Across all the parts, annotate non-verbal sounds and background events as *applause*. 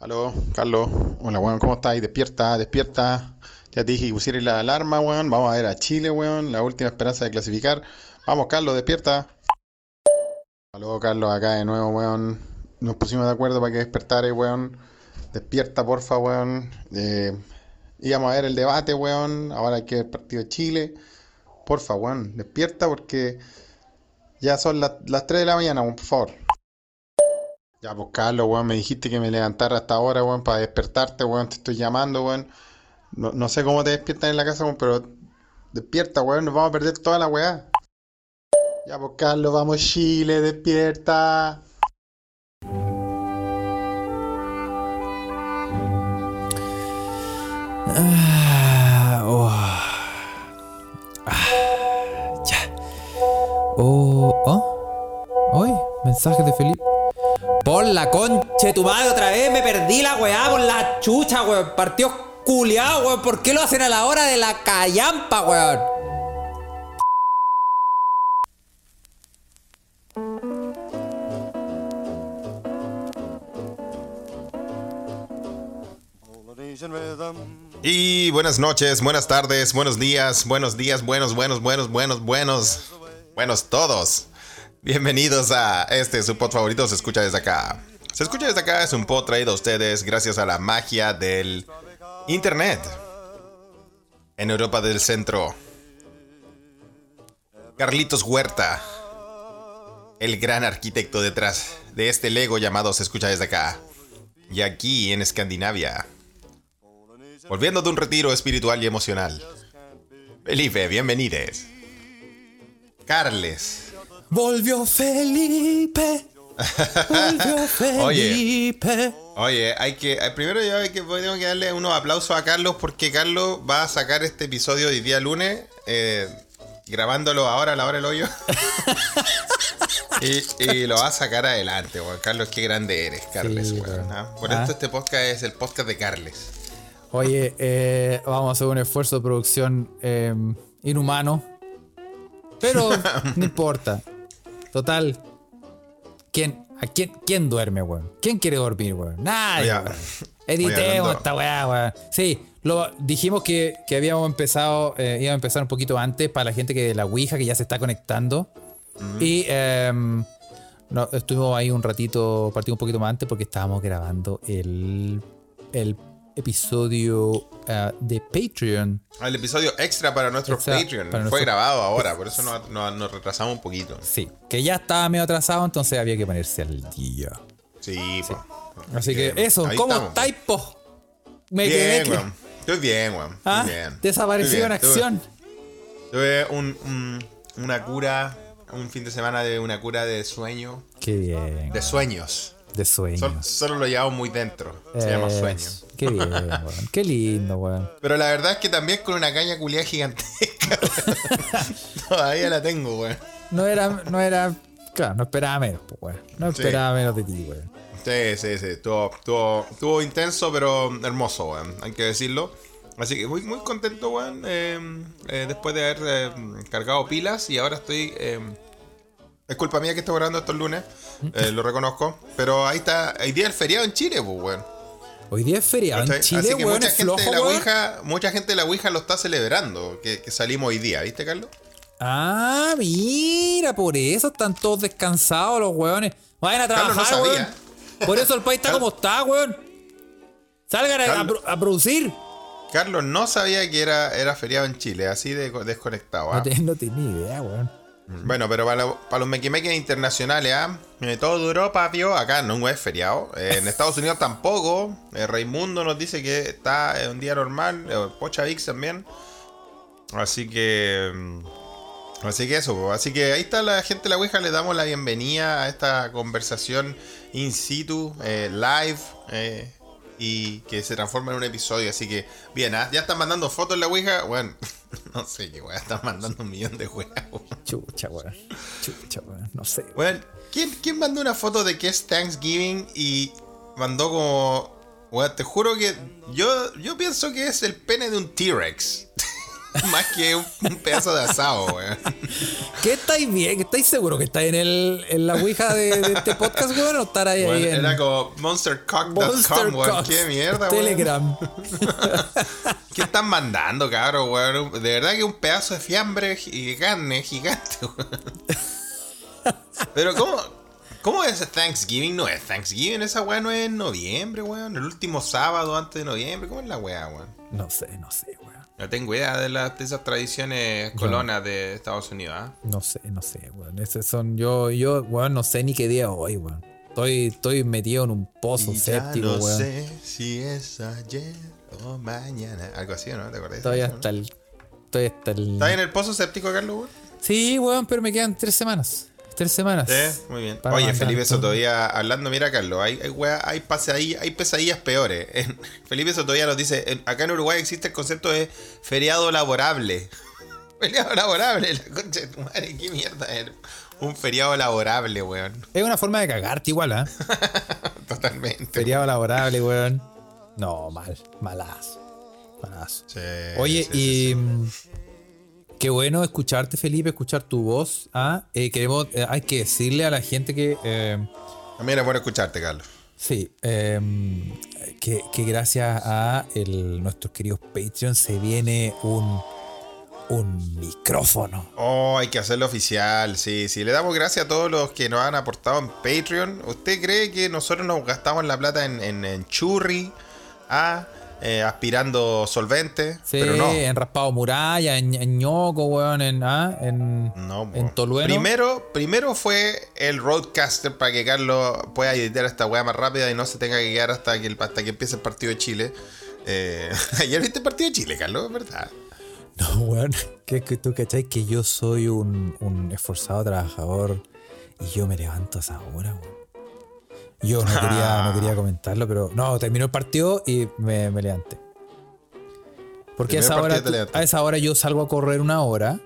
Aló, Carlos. Hola, weón, ¿cómo estás? Despierta, despierta. Ya te dije que pusieras la alarma, weón. Vamos a ver a Chile, weón. La última esperanza de clasificar. Vamos, Carlos, despierta. Aló, Carlos, acá de nuevo, weón. Nos pusimos de acuerdo para que despertara, weón. Despierta, porfa, weón. Eh, íbamos a ver el debate, weón. Ahora hay que ver el partido de Chile. Porfa, weón. Despierta porque ya son las, las 3 de la mañana, por favor. Ya, pues Carlos, weón, me dijiste que me levantara hasta ahora, weón, para despertarte, weón, te estoy llamando, weón. No, no sé cómo te despiertan en la casa, weón, pero despierta, weón, nos vamos a perder toda la weá. Ya, pues Carlos, vamos Chile, despierta. Ah, oh. Ah, ya. Oh, oh. Hoy, mensaje de Felipe. Por la concha de tu madre otra vez, me perdí la weá por la chucha, weón. Partió culiado, weón. ¿Por qué lo hacen a la hora de la callampa, weón? Y buenas noches, buenas tardes, buenos días, buenos días, buenos, buenos, buenos, buenos, buenos, buenos todos. Bienvenidos a este su pod favorito, se escucha desde acá. Se escucha desde acá es un pod traído a ustedes gracias a la magia del internet. En Europa del Centro. Carlitos Huerta, el gran arquitecto detrás de este Lego llamado Se escucha desde acá. Y aquí en Escandinavia. Volviendo de un retiro espiritual y emocional. Felipe, bienvenides. Carles. Volvió Felipe. Volvió *laughs* Felipe. Oye, hay que. eh, Primero yo hay que, tengo que darle unos aplausos a Carlos porque Carlos va a sacar este episodio hoy día lunes. eh, grabándolo ahora a la hora del hoyo. *laughs* y, y lo va a sacar adelante, weón. Carlos, qué grande eres, Carles, Sí, weón, weón. ¿ah? Por Ah. esto este podcast es el podcast de Carles. Oye, eh, vamos a hacer un esfuerzo de producción eh, inhumano. Pero *laughs* no importa. Total. ¿Quién, a quién, ¿Quién duerme, weón? ¿Quién quiere dormir, weón? Nadie. Oye, weón. *laughs* oye, Editemos esta weá, weón. Sí, lo, dijimos que, que habíamos empezado, eh, íbamos a empezar un poquito antes para la gente que de la Ouija que ya se está conectando. Y em, no, estuvimos ahí un ratito, partimos un poquito más antes porque estábamos grabando el, el episodio ah, de Patreon. El episodio extra para nuestro Extra Patreon. para Fue nuestro- grabado ahora, por eso nos, nos- nos retrasamos un poquito. Sí, que ya estaba medio atrasado, entonces había que ponerse al día. Sí, po. Así que eso, ahí ¿cómo estáis, po? Me Bien, quedé que- weón. Estoy bien, weón. ¿Ah? bien. Desapareció en acción. Tuve, tuve un- un- una cura, un fin de semana de una cura de sueño. Qué bien. De sueños. De sueños. Sol- solo lo llevamos muy dentro. Se llama Eso. sueño. Qué bien, weón. Qué lindo, weón. Pero la verdad es que también con una caña culiada gigantesca. *laughs* Todavía la tengo, weón. No era, no era. Claro, no esperaba menos, pues, weón. No Sí. esperaba menos de ti, weón. Sí, sí, sí. Estuvo, estuvo, estuvo intenso, pero hermoso, weón. Hay que decirlo. Así que muy, muy contento, weón. eh, eh, después de haber eh, cargado pilas y ahora estoy. eh, es culpa mía que estoy grabando estos lunes. eh, lo reconozco. Pero ahí está. Hay día el feriado en Chile, pues, weón. Hoy día es feriado en. Chile, Así que weón, mucha es gente, flojo, de la. Ouija, mucha gente de la Ouija lo está celebrando. Que, que salimos hoy día, ¿viste, Carlos? Ah, mira, por eso están todos descansados los weones. Vayan a no trabajar, weón. Por eso el país está como está, weón. Salgan a, producir. Carlos no sabía que era, era feriado en Chile, así de desconectado. ¿ah? No, te- no tenía idea, weón. Bueno, pero para, lo- para los mequimeques internacionales. Eh, todo Europa, vio, acá no es feriado. Eh, en Estados Unidos tampoco. Eh, Raimundo nos dice que está en un día normal. eh, Pocha Vix también. Así que. mm, Así que eso, po. así que ahí está la gente de la Ouija, le damos la bienvenida a esta conversación in situ, eh, live, eh, y que se transforma en un episodio. Así que, bien, ¿ah? ya están mandando fotos en la Ouija. Bueno, *laughs* no sé qué weá, están mandando un millón de weas. weón. Chucha, weón. Chucha, weón. No sé. Bueno, ¿quién, quién mandó una foto de que es Thanksgiving y mandó como... Bueno, te juro que yo, yo pienso que es el pene de un T-Rex. *laughs* Más que un, un pedazo de asado, weón. ¿Qué estáis bien? ¿Estáis seguro que estáis en, el, en la ouija de, de este podcast, weón? ¿O estar ahí, ahí Weón, en Era como monstercock.com, Monster weón. Qué mierda, weón. Telegram. *laughs* ¿Qué están mandando, cabrón, weón? De verdad que un pedazo de fiambre y carne gigante, weón. Pero ¿cómo, cómo es Thanksgiving? No es Thanksgiving, esa weá no es en noviembre, weón. El último sábado antes de noviembre. ¿Cómo es la weá, weón? No sé, no sé, weón. No tengo idea de, las de esas tradiciones colonas de Estados Unidos, ¿ah? No sé, no sé, weón. Esos son yo, yo, weón, no sé ni qué día es hoy, weón. Estoy, estoy metido en un pozo Y ya séptico, no weón. sé si es ayer o mañana. Algo así, ¿no? ¿Te acuerdas? Estoy de eso, hasta el. Estoy hasta el. ¿Estás en el pozo séptico, Carlos, weón? Sí, weón, pero me quedan tres semanas. Tres semanas. Sí, muy bien. Para Oye, mandar Felipe. Sotovía, hablando, mira, Carlos, hay, hay, wea- hay, pesadillas, hay pesadillas peores. Felipe Sotovía nos dice, en- acá en Uruguay existe el concepto de feriado laborable. *laughs* feriado laborable, la concha de tu madre, qué mierda es. Un feriado laborable, weón. Es una forma de cagarte igual, ¿ah? *laughs* Totalmente. Feriado laborable, weón. No, mal. Malazo. Malazo. Sí, Oye, sí, y. sí. Qué bueno escucharte, Felipe, escuchar tu voz. ¿ah? Eh, queremos, eh, hay que decirle a la gente que. eh, También es bueno escucharte, Carlos. Sí, que, que gracias a el- nuestros queridos Patreons se viene un, un micrófono. Oh, hay que hacerlo oficial, sí, sí. Le damos gracias a todos los que nos han aportado en Patreon. ¿Usted cree que nosotros nos gastamos la plata en, en, en churri? Ah, eh, aspirando solvente. Sí, pero no. en Raspado Muralla, en, en Ñoco, weón, en, ah, en, No, en. Tolueno. Primero, primero fue el Roadcaster para que Carlos pueda editar esta weá más rápida y no se tenga que quedar hasta que, el- hasta que empiece el partido de Chile. Eh, *laughs* ayer viste el partido de Chile, Carlos, es verdad. No, weón, que es que tú cachai que yo soy un, un esforzado trabajador y yo me levanto a esa hora, weón. Yo no quería, *laughs* no quería comentarlo, pero no, terminó el partido y me, me levanté. Porque a esa, hora, a esa hora yo salgo a correr una hora.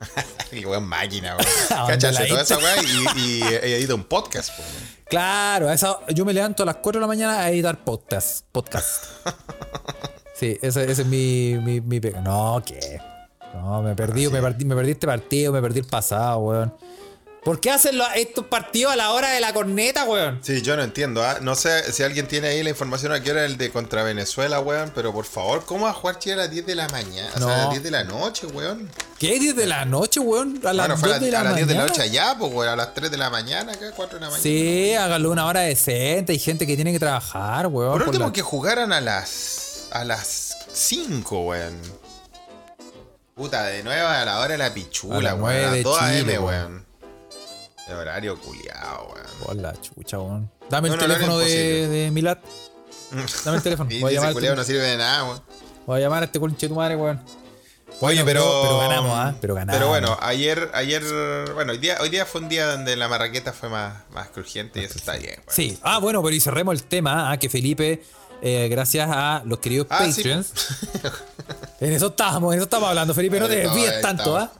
*laughs* Qué weón máquina, weón. *laughs* ¿A dónde Cáchate la toda esa weá y, y, y edita un podcast, po. Claro, a esa, yo me levanto a las 4 de la mañana a editar podcast. podcast. Sí, ese, ese es mi, mi, mi pega. No, ¿qué? No, me perdí, me perdí, me perdí este partido, me perdí el pasado, weón. ¿Por qué hacen estos partidos a la hora de la corneta, weón? Sí, yo no entiendo. ¿ah? No sé si alguien tiene ahí la información a qué hora el de contra Venezuela, weón. Pero por favor, ¿cómo va a jugar Chile a las 10 de la mañana? O sea, a las 10 de la noche, weón. ¿Qué? ¿10 de la noche, weón? A las Bueno, fue 2 a, de la a las 10 de la noche allá, pues, weón. A las 3 de la mañana, acá, 4 de la mañana. Sí, háganlo una hora decente. Hay gente que tiene que trabajar, weón. Por por último, la- que jugaran a las. a las 5, weón. Puta, de nuevo a la hora de la A pichula, las weón. A las 2 AM, Chile, weón. El horario culiado, weón. Por la chucha, weón. Dame el No, no, no, teléfono de, de Milad. Dame el teléfono. *laughs* Voy a llamar, no sirve de nada, weón. voy a, llamar a este conche tu madre, weón. Oye, Bueno, pero. pero ganamos, ¿ah? Pero ganamos. Pero bueno, ayer, ayer. Bueno, hoy día, hoy día fue un día donde la marraqueta fue más, más crujiente y eso está bien, weón. Sí. Ah, bueno, pero y cerremos el tema, ah, que Felipe, eh, gracias a los queridos Ah, sí, Patreons. *laughs* en eso estábamos, en eso estábamos hablando, Felipe, no te ahí tanto, ¿ah?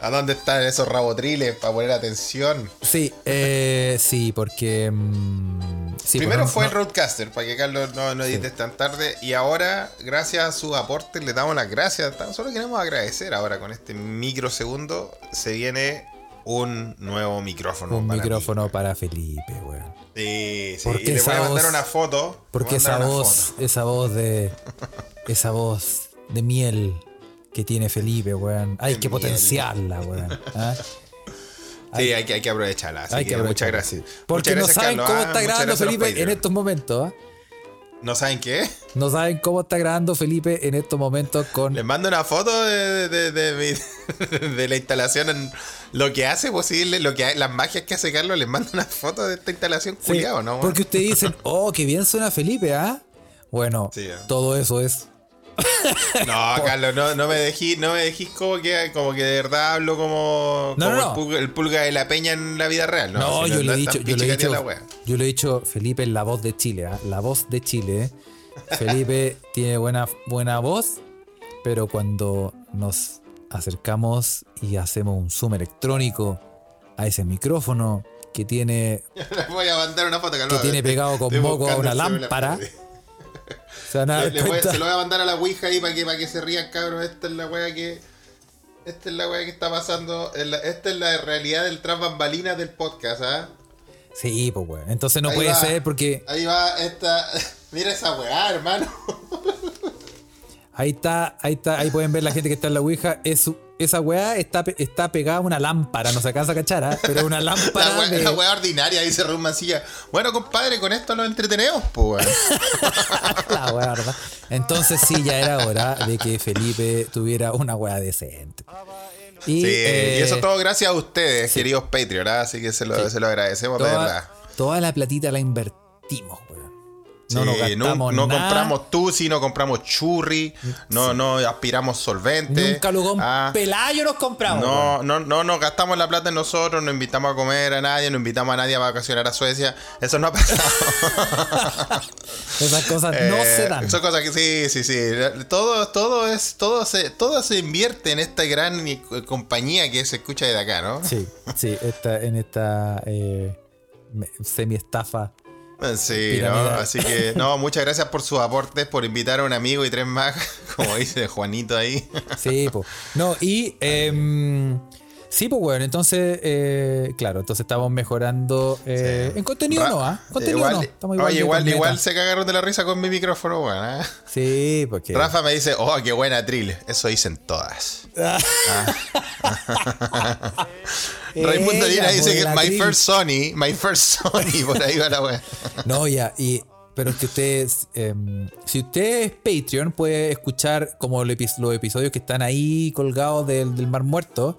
¿A dónde están esos rabotriles para poner atención? Sí, eh, sí, porque. mm, sí, Primero pues no- fue no- el Roadcaster, para que Carlos no, no edites tan tarde. Y ahora, gracias a su aporte, le damos las gracias. Tan solo queremos agradecer ahora con este microsegundo. Se viene un nuevo micrófono. un para micrófono para Felipe, weón. Sí, sí. Porque Y le voy a mandar voz- una foto. Porque esa voz, foto. esa voz de. Esa voz de miel que tiene Felipe, weón. Hay que potenciarla, weón. ¿ah? *laughs* Sí, hay que, hay que aprovecharla. Así Hay que, que muchas gracias. Porque Muchas no saben Carlos, cómo ah, está muchas grabando Felipe en estos momentos, ¿ah? ¿No saben qué? No saben cómo está grabando Felipe en estos momentos con. Les mando una foto de, de, de, mi- *laughs* de la instalación, en lo que hace posible, lo que las magias que hace Carlos. Les mando una foto de esta instalación Sí, culiado, ¿no? Porque ustedes dicen, *laughs* oh, qué bien suena Felipe, ¿ah? Bueno, Sí, ¿eh? todo eso es. *laughs* No, Carlos, no, no me dejís, no me dejís como que, como que de verdad hablo como, No, como no, no. El, pulga, el pulga de la peña en la vida real, ¿no? No, Si yo le he dicho, yo le he dicho, yo le he dicho, Felipe es la voz de Chile, ¿ah? La voz de Chile. ¿eh? Felipe *laughs* tiene buena, buena voz, pero cuando nos acercamos y hacemos un zoom electrónico a ese micrófono que tiene Les *laughs* voy a mandar una foto, Carlos. que tiene pegado con moco a una lámpara. Se van a dar Le voy- cuenta. se lo voy a mandar a la Ouija ahí para que, para que se rían, cabros. Esta es la wea que. Esta es la wea que está pasando. esta es la realidad del tras bambalinas del podcast, ¿ah? Sí, pues, weón. Entonces no Ahí puede va. ser porque Ahí va esta. *laughs* Mira esa weá, hermano. ahí está, ahí está, ahí pueden ver la gente que está en la Ouija. Es, esa weá está, está pegada a una lámpara, no se alcanza a cachar, ¿ah? pero una *laughs* lámpara La weá, de. la weá ordinaria, se un mancilla. Bueno, compadre, con esto nos entretenemos, pues, *laughs* la weá, ¿verdad? Entonces sí, ya era hora de que Felipe tuviera una weá decente. Y, Sí, eh, y eso todo gracias a ustedes, queridos Patreon, ¿ah? así que se lo, se lo agradecemos, de verdad. toda, toda la platita la invertimos, No Sí, gastamos no nada. compramos tusi, no compramos churri, no, no aspiramos solvente. Nunca lo con Ah, Pelayo nos compramos. no, no, no nos gastamos la plata en nosotros, no invitamos a comer a nadie, no invitamos a nadie a vacacionar a Suecia. Eso no ha pasado. *laughs* Esas cosas no Eh, se dan. Son cosas que sí, sí, sí. Todo, todo es, todo se, todo se invierte en esta gran compañía que se escucha desde acá, ¿no? Sí, sí, esta, en esta eh, semi estafa. Sí, ¿no? Así que, no, *laughs* muchas gracias por sus aportes, por invitar a un amigo y tres más, *laughs* como dice Juanito ahí. Sí, pues. No, y em, sí, pues, bueno, entonces, eh, claro, entonces estamos mejorando eh, en contenido, Ra- ¿no? ¿ah? Contenido igual, no. Estamos igual oye, igual, igual se cagaron de la risa con mi micrófono, bueno, ¿eh? Sí, porque. Rafa me dice, oh, qué buena trill. Eso dicen todas. Raimundo *laughs* Ella, Lira dice por que my first Sony, my first *laughs* Sony, por ahí va la wea. *laughs* No, ya, y. Pero es que ustedes, em, si usted es Patreon, puede escuchar como los episodios que están ahí colgados del, del Mar Muerto.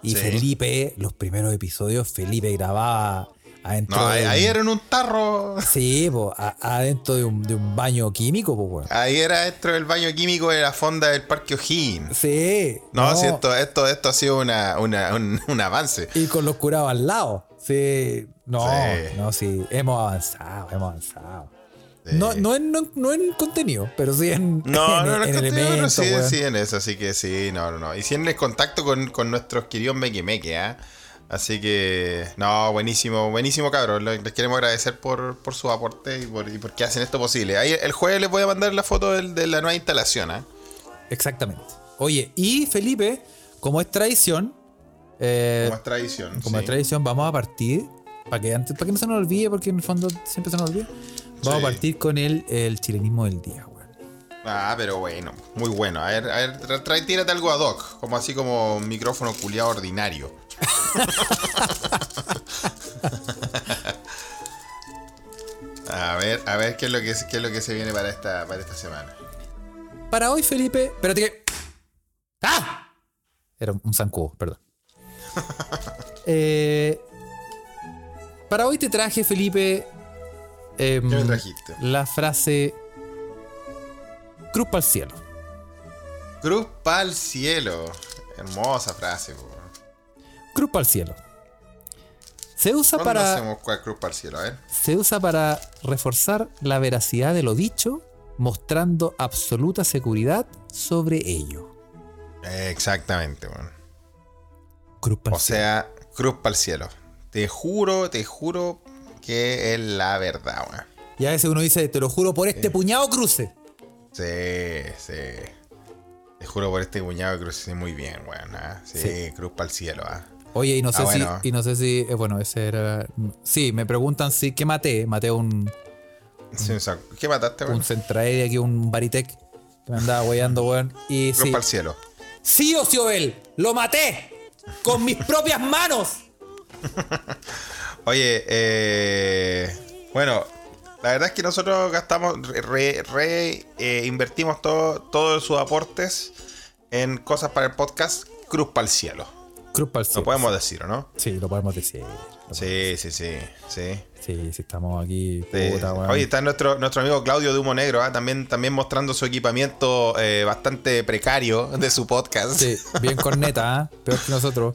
Y Sí. Felipe, los primeros episodios, Felipe grababa adentro. No, ahí, de un- ahí era en un tarro. Sí, po, a- adentro de un, de un baño químico, pues, weón. Ahí era dentro del baño químico de la fonda del Parque O'Higgins. Sí. No, si esto, esto, esto ha sido una, una- un, un avance. Y con los curados al lado. Sí. No, Sí. no, sí. Hemos avanzado, hemos avanzado. Sí. No, no, en, no, no en contenido, pero sí en, No, en, no, no, en no, elementos, sí, sí, en eso, así que sí, no, no, no. Y sí en el contacto con, con nuestros queridos Meque Meque, ¿ah? Así que, no, buenísimo, buenísimo, cabrón. Les queremos agradecer por, por su aporte y por, y por que hacen esto posible. Ahí el jueves les voy a mandar la foto del- de la nueva instalación, ¿ah? Exactamente. Oye, y Felipe, como es tradición, eh, Como es tradición. como sí. es tradición, vamos a partir, para que antes, para que no se nos olvide, porque en el fondo siempre se nos olvida. Vamos Sí. a partir con el, el chilenismo del día, weón. Ah, pero bueno, muy bueno. A ver, a ver, tírate algo ad hoc, como así como un micrófono culiado ordinario. *laughs* a ver, a ver qué es lo que, qué es lo que se viene para esta, para esta semana. Para hoy, Felipe. Espérate que. ¡Ah! Era un zancudo, perdón. *laughs* Eh, para hoy te traje, Felipe. em, ¿Qué me trajiste? La frase. Cruz para el cielo. Cruz pa'l cielo. Hermosa frase, po. Cruz para el cielo. Se usa ¿Cuándo para. hacemos cuál cruz pa'l cielo? A ver. Se usa para reforzar la veracidad de lo dicho, mostrando absoluta seguridad sobre ello. Exactamente, weón. Cruz para O sea, cruz pa'l cielo. Te juro, te juro que es la verdad, weón. Y a veces uno dice, te lo juro por este puñado cruce. Sí, sí. Te juro por este cuñado que crucé muy bien, weón. ¿ah? Sí, Sí. cruz para el cielo. ¿ah? Oye, y no sé Ah, bueno. si, y no sé si, eh, bueno, ese era, sí, me preguntan si, ¿qué maté? Maté un, Sí, ¿Qué mataste, weón? un Centraed aquí, un Baritec, que me andaba weyando, weón. Y Cruz sí, para el cielo. sí, Ociobel, lo maté con mis propias manos. *laughs* Oye, eh, bueno, la verdad es que nosotros gastamos, re, re- eh, invertimos todo, todos sus aportes en cosas para el podcast Cruz para el cielo. Cruz para el Lo cielo. podemos decir, ¿o no? Sí, lo podemos decir. Lo Sí, sí, sí, sí. Sí, sí, estamos aquí. Sí. Puta, weón. Oye, está nuestro, nuestro amigo Claudio de Humo Negro, ¿ah? también, también mostrando su equipamiento eh, bastante precario de su podcast. Sí, bien corneta, *laughs* ¿ah? peor que nosotros.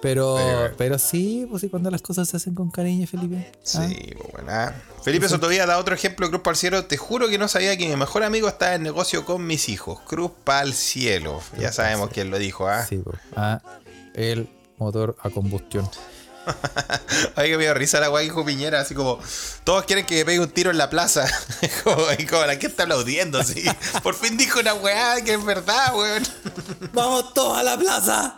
Pero, Sí, pero sí, pues sí, cuando las cosas se hacen con cariño, Felipe. ¿ah? Sí, pues bueno. ah. Felipe Sotovía da otro ejemplo Cruz para el Cielo. Te juro que no sabía que mi mejor amigo está en negocio con mis hijos. Cruz para el cielo. ya sabemos cielo. quién lo dijo, ¿ah? Sí, pues. Ah, el motor a combustión. *laughs* Ay, que me dio risa la weá dijo Piñera, así como, todos quieren que me pegue un tiro en la plaza. *laughs* como, y como la que está aplaudiendo, así. *laughs* Por fin dijo una weá que es verdad, weón. ¡Vamos todos a la plaza!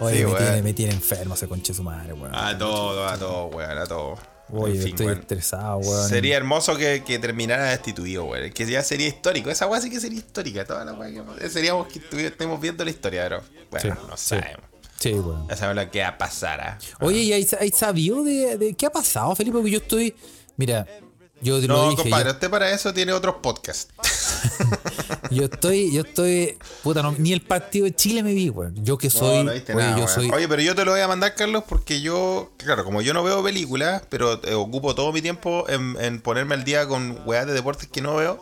Oye, Sí, me, weón. tiene, me tiene enfermo ese conche su madre, weón. A todo, a todo, weón, a todo. Oye, En fin, estoy estresado, weón. Sería hermoso que, que terminara destituido, weón. Que ya sería histórico. Esa weá sí que sería histórica. Toda la weá que seríamos que estemos viendo la historia, pero bueno, Sí, no sí. sabemos. Sí, weón. Ya sabemos lo que va a pasar. ¿ah? Oye, ¿y hay, hay sabido de, de qué ha pasado, Felipe? Porque yo estoy. Mira, yo lo No, dije. compadre, yo- usted para eso tiene otros podcasts. *laughs* Yo, estoy, yo estoy. Puta, no, ni el partido de Chile me vi, weón. Yo que soy. no, oye, nada, yo soy. Oye, pero yo te lo voy a mandar, Carlos, porque yo, claro, como yo no veo películas, pero eh, ocupo todo mi tiempo en, en ponerme al día con weas de deportes que no veo,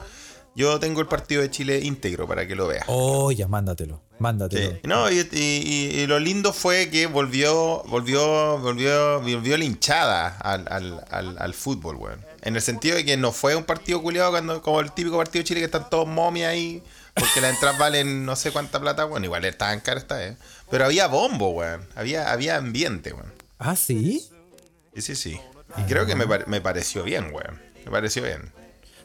yo tengo el partido de Chile íntegro para que lo veas. Oh, ya, mándatelo. Mándatelo. Sí. No, y, y- y- y lo lindo fue que volvió, volvió, volvió, volvió la hinchada al, al, al, al fútbol, weón. En el sentido de que no fue un partido culiado cuando, como el típico partido de Chile que están todos momias ahí, porque las entradas valen no sé cuánta plata, bueno, igual estaban caras esta vez. Pero había bombo, weón. Había, había ambiente, weón. Ah, sí. Sí, sí, sí. Y creo que me, me pareció bien, weón. Me pareció bien.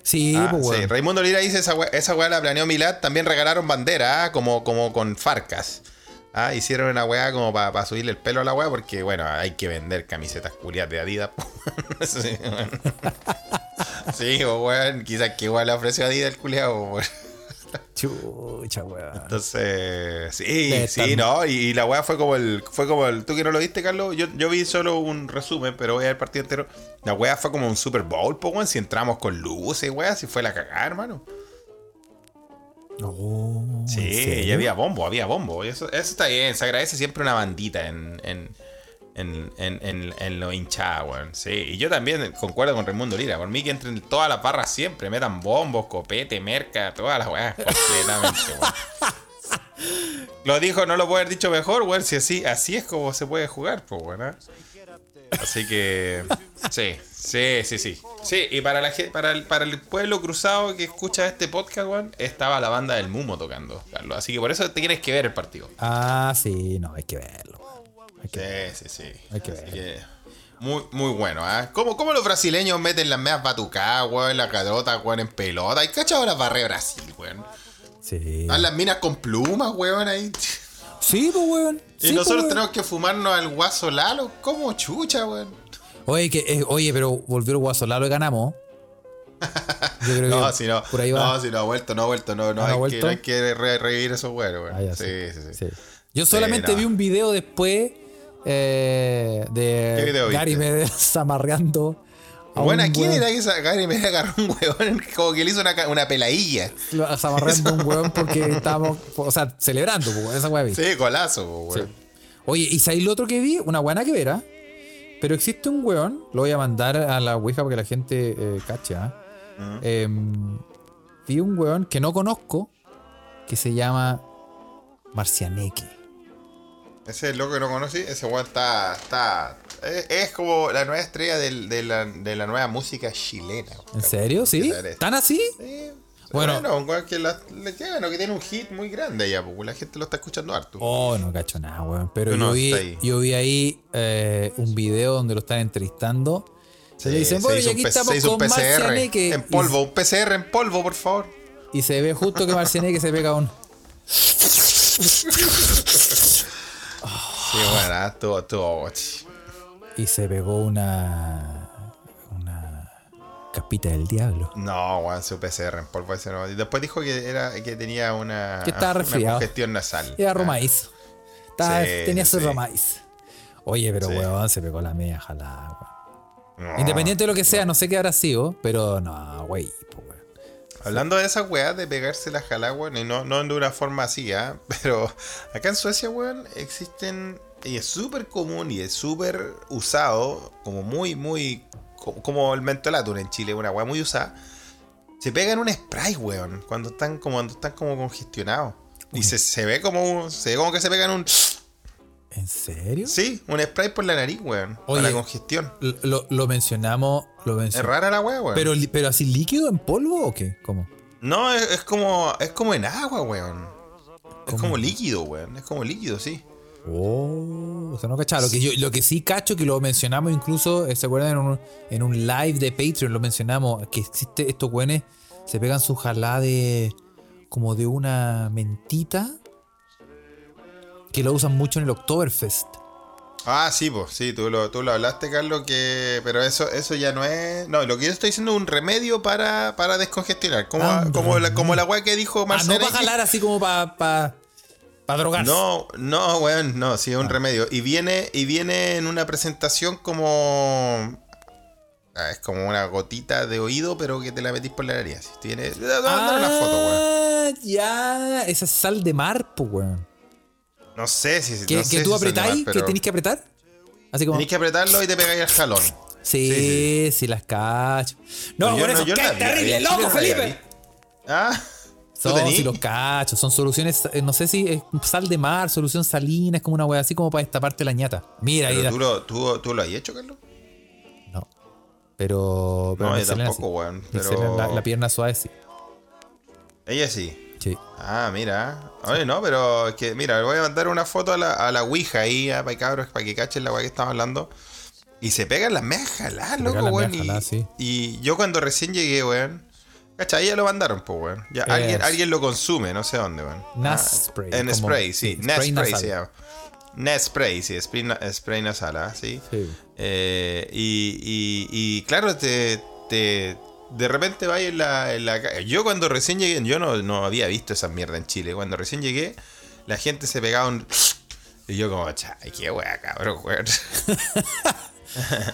Sí, Ah, pues, sí. Raimundo Lira dice esa weá, esa weá la planeó Milad. También regalaron bandera, ah, como, como con Farcas. Ah, hicieron una weá como para subirle el pelo a la weá, porque bueno, hay que vender camisetas culiadas de Adidas. *laughs* sí, weón. Sí, pues, weón. Quizás que igual le ofreció Adidas el culiado, weón. Chucha, weón. Entonces, sí, Debe sí, no, y, y la weá fue como el, fue como el, tú que no lo viste, Carlos, yo, yo vi solo un resumen, pero voy a ver el partido entero. La weá fue como un Super Bowl, pues weón, si entramos con luces, weá, si fue la cagada, hermano. Oh, ¿en Sí, y había bombo, había bombo. Eso, eso está bien, se agradece siempre una bandita en, en, en, en, en, en lo hinchada, weón. Sí, y yo también concuerdo con Raimundo Lira. Por mí que entren todas las barras siempre, metan bombos, copete, merca, todas las weas, completamente, weón. *laughs* Lo dijo, no lo puede haber dicho mejor, weón. Si así, así es como se puede jugar, pues, weón. ¿ah? Así que, sí, sí, sí, sí. Sí, y para, la, para, el, para el pueblo cruzado que escucha este podcast, weón, estaba la banda del Mumo tocando, Carlos. Así que por eso te tienes que ver el partido. Ah, sí, no, hay que verlo. Que Sí, sí, sí. Hay que ver. que, muy, muy bueno, ¿ah? ¿Cómo, cómo los brasileños meten las meas batucadas, weón, la cadota, weón, en pelota? ¿Y cachado las barreras de Brasil, weón? Sí. Están las minas con plumas, weón, ahí. Sí, pues, weón. Y nosotros pues, weón. tenemos que fumarnos al guaso Lalo. ¿Cómo chucha, weón? Oye, que, eh, oye, pero volvió el Guasolaro y ganamos. *laughs* Yo creo No, que si no. por ahí va. No, si no ha vuelto, no ha vuelto, no, no, ¿No ha hay, que, vuelto? no hay que re- revivir esos weón, weón. Ah, ya, sí, sí, sí, Sí. Yo solamente no. vi un video después eh, ¿Qué de? Gary Medel *laughs* amarreando. a Bueno, ¿quién weón- era esa Gary me agarró un weón? *laughs* Como que le hizo una, una peladilla. a un weón porque *laughs* estábamos, o sea, celebrando, esa vi. Sí, golazo, weón. Sí. Oye, y sabéis lo otro que vi, una buena que verá. Pero existe un weón, lo voy a mandar a la Ouija para que la gente eh, cache. ¿ah? Em, vi un weón que no conozco que se llama Marcianeque. Ese loco que no conocí, ese weón está. está es, es como la nueva estrella del- de, la, de la nueva música chilena. ¿En serio? ¿Sí? ¿Tan así? Sí. Bueno. Bueno, un weón que, la, le- bueno, que tiene un hit muy grande ya, porque la gente lo está escuchando harto. Oh, no cacho nada, weón. Pero yo, no, vi, ahí. yo vi ahí eh, un video donde lo están entrevistando. Le Sí, dicen, bueno, y aquí estamos con Marcianeque. en polvo, un PCR en polvo, por favor. Y, y se ve justo que Marcianeque se pega un... *laughs* Sí, bueno, todo, todo. Y se pegó una. Una. Capita del diablo. No, weón, su PCR en polvo ese no. Y después dijo que era que tenía una, Que estaba una resfriado. congestión nasal. Era Ah, romaiz. Estaba- Sí, tenía su sí. romaiz. Oye, pero Sí. weón, se pegó la media jalada, weón. no. Independiente de lo que sea, no sé qué habrá sido, pero no, weón. Hablando de esas weas de pegarse la jalá, weón, y no, no de una forma así, ¿ah? *laughs* Pero acá en Suecia, weón, existen. Y es súper común y es súper usado, como muy, muy. co- Como el mentolatum en Chile, una wea muy usada. Se pegan un spray, weón, cuando están como, cuando están como congestionados. Y se, se ve como un- se ve como que se pegan un. ¿En serio? Sí, un spray por la nariz, weón. Oye. Para la congestión. Lo, lo- lo mencionamos. Lo Es rara la wea, weón. Pero, pero así líquido en polvo o qué? ¿Cómo? No, es, es como. Es como en agua, weón. Es como líquido, weón. Es como líquido, sí. Oh, o sea, no cachaba. Lo que, yo, lo que sí cacho, que lo mencionamos incluso, eh, ¿se acuerdan? En un, en un live de Patreon lo mencionamos, que existe estos güeyes se pegan su jalá de como de una mentita que lo usan mucho en el Oktoberfest. Ah, sí, pues, sí, tú lo, tú lo hablaste, Carlos, que. Pero eso, eso ya no es. No, lo que yo estoy diciendo es un remedio para, para descongestionar. Como, Ah, como, la, como la weá que dijo Ah, no para jalar así como para pa, drogarse. No, no, weón, no, sí, es un remedio. Y viene, y viene en una presentación como. ah, es como una gotita de oído, pero que te la metís por la nariz. así. Tiene. Te voy a mandar una foto, weón. Ah, ya. Esa es sal de mar, pues, weón. No sé si. Que, no que sé tú si apretáis, que tenéis que apretar. Así como. Tenéis que apretarlo y te pegáis el jalón. Sí, sí, las cacho. No, por no- eso, yo no ¡qué la vi, terrible, loco, Felipe! Ah, ¿tú Son, tení? si los cachos, son soluciones, eh, no sé si es sal de mar, solución salina, es como una wea así como para destaparte la ñata. Mira, Pero mira. ¿tú, lo, tú, ¿Tú lo has hecho, Carlos? No. Pero. pero No, yo tampoco, weón. Pero. La, la pierna suave, sí. Ella sí. Sí. Ah, mira. Oye, no, pero es que, mira, le voy a mandar una foto a la, a la Ouija ahí, ah, para cabros, para que cachen la weá que estamos hablando. Y se pegan las mejas jaladas, loco, weón. Y, sí. y yo cuando recién llegué, weón. Cacha, ahí ya lo mandaron, pues, weón. Ya, alguien, alguien lo consume, no sé dónde, weón. Nas Ah, spray, En como- spray, sí. sí, Nas spray se llama. Nas spray, sí, spray, na- spray nasal, ah, sí. Sí. Eh, y, y- y claro, te, te- de repente va en la, en la Yo cuando recién llegué, yo no, no había visto esa mierda en Chile. Cuando recién llegué, la gente se pegaba un... Y yo como, chay, qué wea, cabrón, weón. *laughs*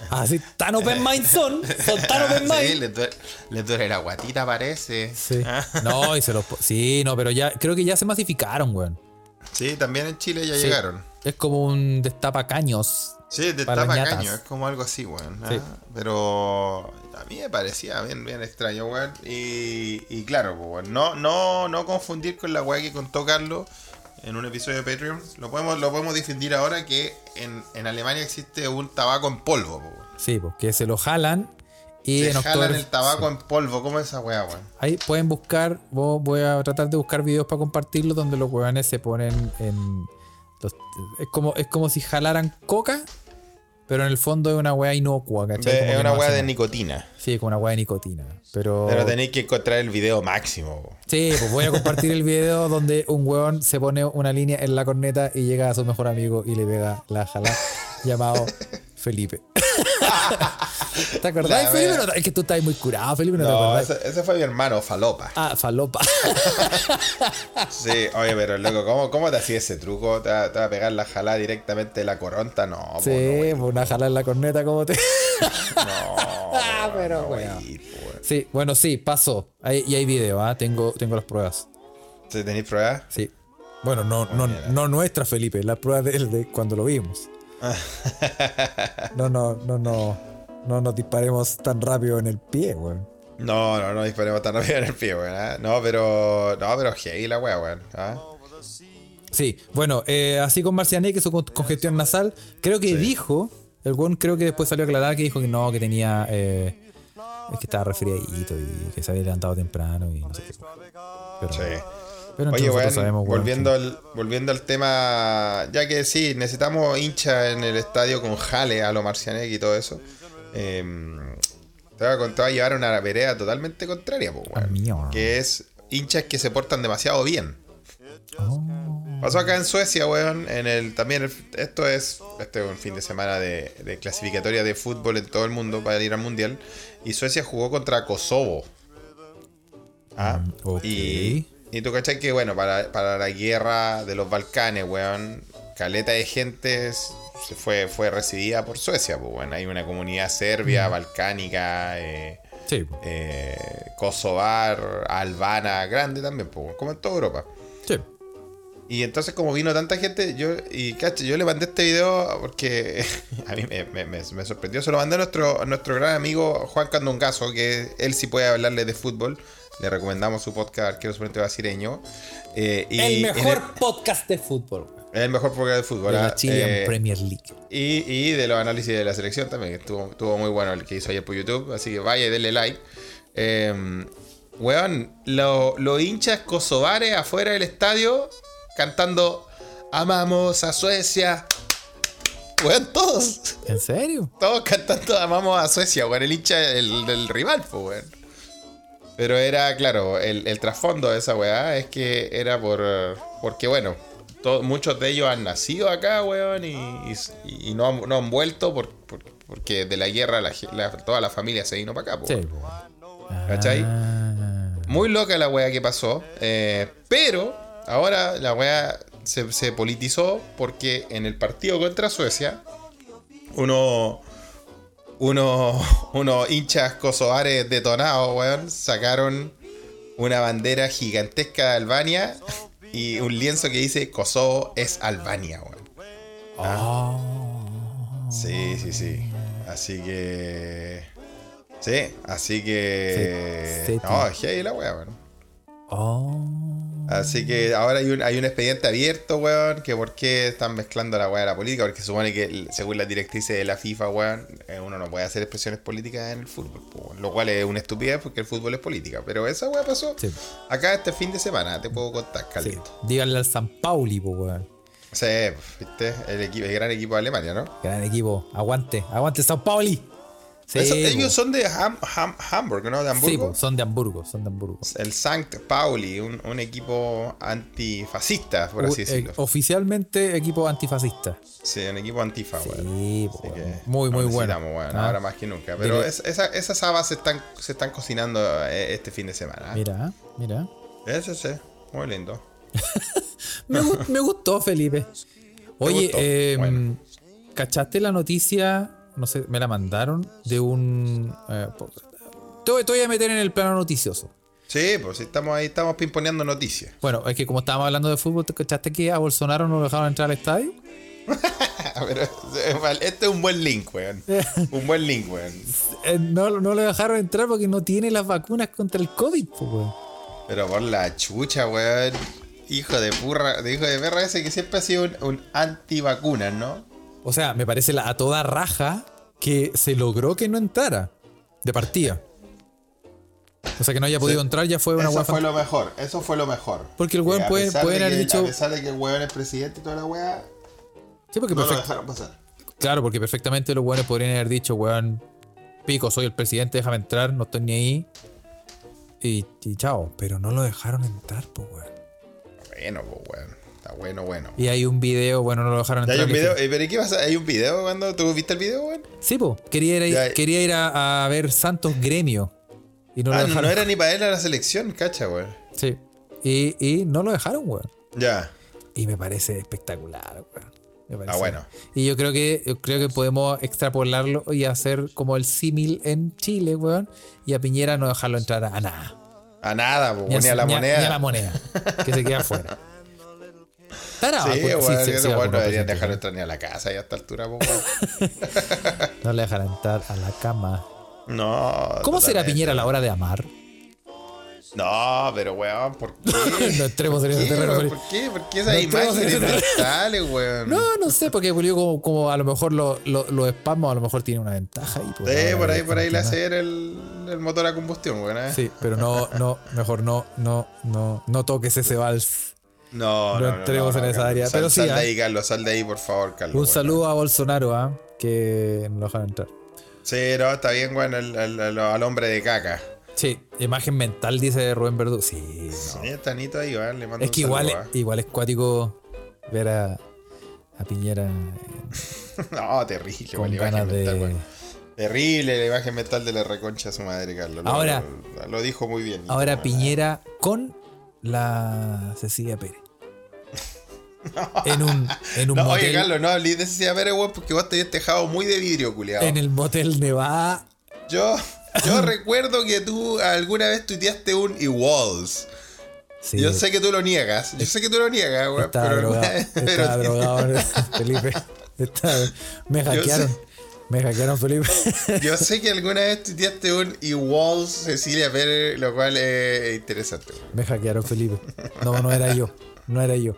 Así, tan open mind son. Son tan open *laughs* Sí, mind. le duele, le duele la guatita, parece. Sí. Ah, *laughs* No, y se los. Sí, no, pero ya. Creo que ya se masificaron, weón. sí, también en Chile ya Sí. llegaron. Es como un destapacaños. Sí, de Para las tapa ñatas. caño, es como algo así, weón. ¿ah? Sí. Pero a mí me parecía bien, bien extraño, weón. Y, y claro, weón, no, no, no confundir con la weá que contó Carlos en un episodio de Patreon. Lo podemos, lo podemos difundir ahora que en, en Alemania existe un tabaco en polvo. Sí, porque se lo jalan. Y Se en jalan octubre. el tabaco sí. en polvo, ¿cómo es esa weá, weón? Ahí pueden buscar. vo- Voy a tratar de buscar videos para compartirlos donde los weones se ponen en. los- es, como, es como si jalaran coca. Pero en el fondo es una weá inocua, ¿cachai? Como es una no weá de nada. nicotina. Sí, como una weá de nicotina. Pero. Pero tenéis que encontrar el video máximo, po. Sí, pues voy a compartir el video donde un weón se pone una línea en la corneta y llega a su mejor amigo y le pega la jala llamado Felipe. *laughs* ¿Te acordás, La Felipe? No, es que tú estás muy curado, Felipe, no, te No, acordás. ese, ese fue mi hermano, Falopa. Ah, falopa. *laughs* Sí, oye, pero loco, ¿cómo, cómo te hacía ese truco? ¿Te te va a pegar la jalada directamente de la coronta? No, sí, no, pues una jala en la corneta, como te. *laughs* No, *laughs* Ah, pero, no, po, weón. Sí, bueno, sí, pasó. Ahí, y hay video, ¿ah? Tengo, tengo las pruebas. ¿Sí, ¿Tenéis pruebas? Sí. Bueno, no, no, no nuestra, Felipe, las pruebas de, de cuando lo vimos. No, no, no, no. No nos disparemos tan rápido en el pie, weón. No, no, no disparemos tan rápido en el pie, weón. ¿ah? No, pero. No, pero heavy la wea, weón. ¿ah? Sí, bueno, eh, así con Marciané, que su con- congestión nasal, creo que dijo, el weón creo que después salió a aclarar que dijo que no, que tenía, eh, es que estaba resfriadito y que se había levantado temprano y no sé qué. Pero, Sí. pero Oye, weón, sabemos, weón, volviendo, al, volviendo al tema, ya que sí, necesitamos hinchas en el estadio con jale a lo Marcianek y todo eso. Eh, te, voy a, con- te voy a llevar una vereda totalmente contraria, po, weón. Que es hinchas que se portan demasiado bien. Oh, Pasó acá en Suecia, weón. En el, también el- esto es este es un fin de semana de, de clasificatoria de fútbol en todo el mundo para ir al mundial. Y Suecia jugó contra Kosovo. Ah, Mm, y, y tú cachai que, bueno, para, para la guerra de los Balcanes, weón, caleta de gente s- se fue, fue recibida por Suecia, pues, weón. Hay una comunidad serbia, Mm. balcánica, eh, sí, eh, kosovar, albana, grande también, pues, como en toda Europa. sí. Y entonces como vino tanta gente, yo y cacho, yo le mandé este video porque *laughs* a mí me, me- me- me sorprendió. Se lo mandé a nuestro, a nuestro gran amigo Juan Candongazo, que él sí puede hablarle de fútbol. Le recomendamos su podcast Arquero Suplente Brasileño. Eh, y el mejor podcast de fútbol. El, el mejor podcast de fútbol. De ah, la Chilean eh, Premier League. y, y de los análisis de la selección también, que estuvo, estuvo muy bueno el que hizo ayer por YouTube. Así que vaya y denle like. Eh, weón, lo- los hinchas kosovares afuera del estadio cantando amamos a Suecia. Weón, todos, ¿En serio? todos cantando amamos a Suecia, weón, el hincha del, del rival, pues, weón. Pero era, claro, el, el trasfondo de esa weá es que era por. Porque, bueno, muchos de ellos han nacido acá, weón, y, y- y no, han, no han vuelto por, por- porque de la guerra la ge- la- toda la familia se vino para acá. Sí. ¿Cachai? Ah, Muy loca la weá que pasó. eh, pero ahora la weá se, se politizó porque en el partido contra Suecia, uno, uno, *laughs* unos hinchas kosovares detonados, weón, sacaron una bandera gigantesca de Albania y un lienzo que dice Kosovo es Albania, weón. oh. Sí, sí, sí. Así que. Sí, así que. Sí, sí, no, es heavy la weá, weón. Oh. Así que ahora hay un, hay un expediente abierto, weón, que por qué están mezclando la weá de la política, porque supone que según las directrices de la FIFA, weón, eh, uno no puede hacer expresiones políticas en el fútbol, weón. lo cual es una estupidez porque el fútbol es política, pero esa weá pasó Sí. acá este fin de semana, te puedo contar, Sí. Carlito. Díganle al San Pauli, po, weón. Sí, viste, el, equipo, el gran equipo de Alemania, ¿no? Gran equipo. Aguante, aguante San Pauli. Sí, Eso- ellos son de Ham- Ham- Hamburg, ¿no? De Sí, Hamburgo. po, son de Hamburgo, son de Hamburgo. el Sankt Pauli, un, un equipo antifascista, por así eh, decirlo. oficialmente equipo antifascista. Sí, un equipo antifa. Sí, Así que weón. muy, muy bueno. weón, Ah, Ahora más que nunca. Pero Dile- es- esa- esas habas se están, se están cocinando eh, este fin de semana. Mira, mira. Ese sí, muy lindo. *laughs* Me, gu- me gustó, Felipe. Oye, gustó? eh, Bueno. ¿cachaste la noticia? No sé, me la mandaron de un. eh, te, voy- te voy a meter en el plano noticioso. Sí, pues sí, estamos ahí, estamos pimponeando noticias. Bueno, es que como estábamos hablando de fútbol, ¿te cachaste que a Bolsonaro no lo dejaron entrar al estadio? *laughs* Pero eh, este es un buen link, weón. *laughs* Un buen link, weón. Eh, no, no lo dejaron entrar porque no tiene las vacunas contra el COVID, weón. Pero por la chucha, weón. Hijo de purra, de hijo de perra ese que siempre ha sido un, un antivacunas, ¿no? O sea, me parece la, a toda raja que se logró que no entrara de partida. O sea, que no haya podido Sí. entrar ya fue una Eso fue lo mejor, eso fue lo mejor. Porque el weón puede- pueden de haber dicho- A pesar de que el weón es presidente y toda la weá, Sí, porque no lo dejaron pasar. Claro, porque perfectamente los buenos podrían haber dicho, weón, pico, soy el presidente, déjame entrar, no estoy ni ahí. Y, y chao. Pero no lo dejaron entrar, pues, weón. Bueno, pues, weón. Está bueno, bueno. Y hay un video, bueno, no lo dejaron entrar. hay un video, eh, pero ¿y qué pasa? ¿Hay un video cuando tú viste el video, weón? Sí, pues, quería ir, a, quería ir a, a ver Santos Gremio. Y no lo ah, dejaron. no era ni para él a la selección, cacha, weón. Sí. Y, y no lo dejaron, weón. Ya. Y me parece espectacular, weón. Ah, bueno. Y yo creo que yo creo que podemos extrapolarlo y hacer como el símil en Chile, weón. Y a Piñera no dejarlo entrar a nada. A nada, pues, Ni ni a la ni moneda. ni a la moneda. Que se queda *laughs* afuera. Tarado, Sí, porque weón, sí, sí, sí, algunos no deberían dejarlo entrar ni a la casa y a esta altura. *laughs* No le dejarán entrar a la cama. No. ¿Cómo será. Piñera a la hora de amar? No, pero weón, ¿por qué? *laughs* no entremos en ese ¿Qué, terreno. ¿Por qué? ¿Por qué esas No imágenes mentales, weón? No, no sé, porque Julio como, como a lo mejor lo- lo- los espasmos a lo mejor tiene una ventaja. Y pues, Sí, por ahí, por ahí le tiene nada. hace ver el, el motor a combustión, weón. ¿eh? Sí, pero no, no, mejor no, no, no, no toques ese vals. No, No no, no, entremos no, en esa área, Sal, pero sí, Sal de ¿ah? ahí, Carlos, sal de ahí, por favor, Carlos. Un saludo a Bolsonaro, ¿ah? Que no lo dejaron entrar. Sí, no, está bien, weón, al, al- al- al hombre de caca. Sí, imagen mental, dice Rubén Verdú. Sí, no. Sí, está Nito ahí, weón, le mando Es un que igual, ¿ah? igual es cuático ver a, a Piñera *laughs* No, terrible, con ganas mental, de. Terrible la imagen mental de la reconcha a su madre, Carlos. Lo- Ahora- Lo, lo dijo muy bien. Ahora. Piñera con la Cecilia Pérez. En un, en un *laughs* No, motel. oye, Carlos, no hablé de Cecilia Pérez, weón, porque vos tenés tejado muy de vidrio, culiado. En el motel Nevada. Yo, yo *laughs* recuerdo que tú alguna vez tuiteaste un. Sí, Yo sé que tú lo niegas. Yo sé que tú lo niegas, weón. estaba Pero, drogado. *laughs* pero- Estaba drogado, Felipe. Estaba- me hackearon. Me hackearon, Felipe. Yo sé que alguna vez tuiteaste un e-walls Cecilia Pérez, lo cual es interesante. Me hackearon, Felipe. No, no era yo. No era yo.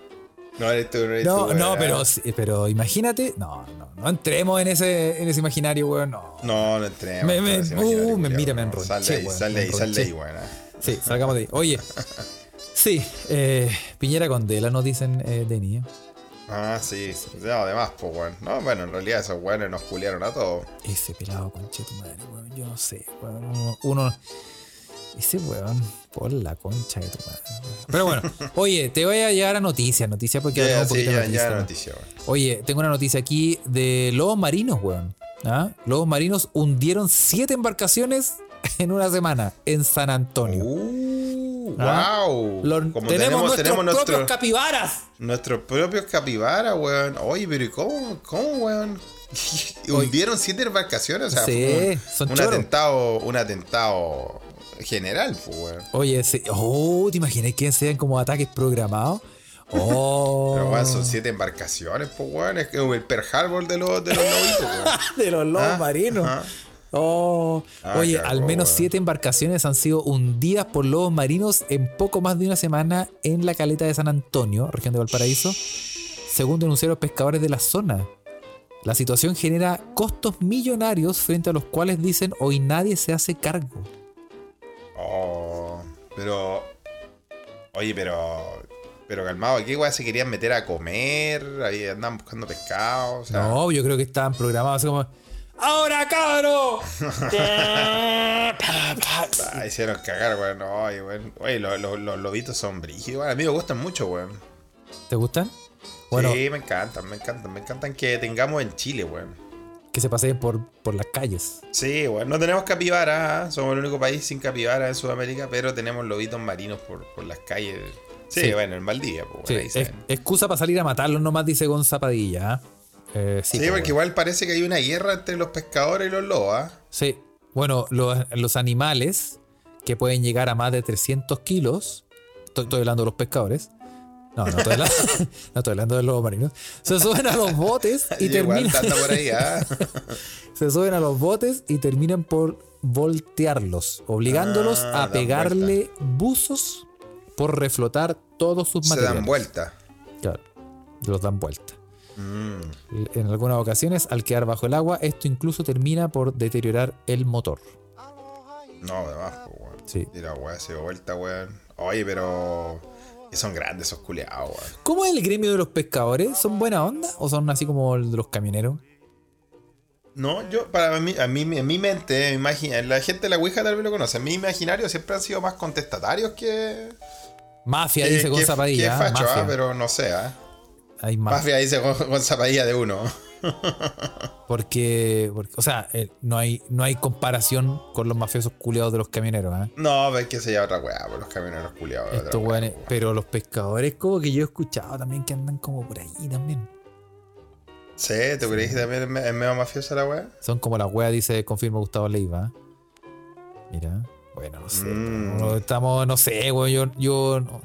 No eres tú, no eres No, tú, no, pero, pero imagínate. No, no, no entremos en ese, en ese imaginario, weón. No. No, no entremos. Me- me- uh, me- mira, me no. Sal enronché, de ahí, sal de ahí, sal de ahí, enronché. weón. Sí, salgamos de ahí. Oye. Sí, eh, Piñera con D, la nos dicen eh, Denny. ¿eh? Ah, sí, sí. No, además, pues, weón. No, bueno, en realidad esos weones nos culiaron a todos. Ese pelado conche tu madre, weón. Yo no sé, weón. Uno, uno- Ese weón, por la concha de tu madre. weón. Pero bueno, *laughs* oye, te voy a llevar a noticias, noticias porque un sí, ya, noticia, weón. Oye, tengo una noticia aquí de lobos marinos, weón. ¿Ah? Lobos marinos hundieron siete embarcaciones en una semana en San Antonio. Uh, Ah. wow. Lo- Como tenemos, nuestros tenemos propios nuestro- capibaras. nuestros propios capibaras, weón. Oye, pero ¿y cómo, cómo, weón? *laughs* Hundieron siete embarcaciones, o sea, Sí, fue un, son un choros. atentado, un atentado general, pues, weón. Oye, sí. oh, ¿te imaginas que sean como ataques programados? *laughs* Oh, Pero, weón, son siete embarcaciones, pues, weón. Es como el Pearl Harbor de los, de los lobitos, *laughs* weón. de los lobos Ah, marinos. ajá. Oh, Ah, oye, cagó, al menos siete embarcaciones han sido hundidas por lobos marinos en poco más de una semana en la caleta de San Antonio, región de Valparaíso, según denunciaron los pescadores de la zona. La situación genera costos millonarios frente a los cuales dicen hoy nadie se hace cargo. Oh, pero. Oye, pero. Pero calmado, ¿qué weón se querían meter a comer? Ahí andaban buscando pescado, o sea. No, yo creo que estaban programados así como. ¡Ahora, cabro! *laughs* Ah, hicieron cagar, weón. No, Oye, weón. Oye, los, los- los lobitos son brígidos. A mí me gustan mucho, weón. ¿Te gustan? Bueno, Sí, me encantan, me encantan. Me encantan que tengamos en Chile, weón. que se paseen por, por las calles. Sí, weón. No tenemos capibara, ¿ah? somos el único país sin capibara en Sudamérica, pero tenemos lobitos marinos por, por las calles. Sí, Sí. bueno, en Valdivia, pues, Sí, ahí es- excusa para salir a matarlos nomás, dice Gonza Padilla. Eh, sí, Sí, pues, porque bueno. igual parece que hay una guerra entre los pescadores y los lobos, ¿ah? Sí. Bueno, los, los animales que pueden llegar a más de 300 kilos, estoy, estoy hablando de los pescadores. No, no estoy hablando, *laughs* *laughs* no estoy hablando de los marinos. Se suben a los botes y *laughs* igual terminan, anda por ahí, ¿ah? se suben a los botes y terminan por voltearlos, obligándolos Ah, a pegarle buzos por reflotar todos sus Se materiales. dan vuelta. Claro, los dan vuelta. Mm. En algunas ocasiones, al quedar bajo el agua, esto incluso termina por deteriorar el motor. No, además, pues, weón. Sí. Mira, weón, se dio vuelta, weón. Oye, pero. son grandes esos culiados, weón. ¿Cómo es el gremio de los pescadores? ¿Son buena onda o son así como el de los camioneros? No, yo, para mí, a mí, en mi mente, imagina, la gente de la Ouija tal vez lo conoce. En mi imaginario siempre han sido más contestatarios que. Mafia, que- dice con que- zapadilla. que facho, mafia. ah, pero no sé, ¿ah? Hay mafia. Mafia dice zapadilla de uno. *laughs* Porque, porque, o sea, eh, no, hay, no hay comparación con los mafiosos culiados de los camioneros. ¿ah? No, es que se llama otra weá, por los camioneros culiados. Estos weones- weón. pero los pescadores, como que yo he escuchado también que andan como por ahí también. Sí, ¿te crees que también es me- es medio mafiosa la weá? Son como las weas, dice, confirma Gustavo Leiva. Mira, bueno, no sé. Mm. no, estamos, no sé, weón. Yo, yo no,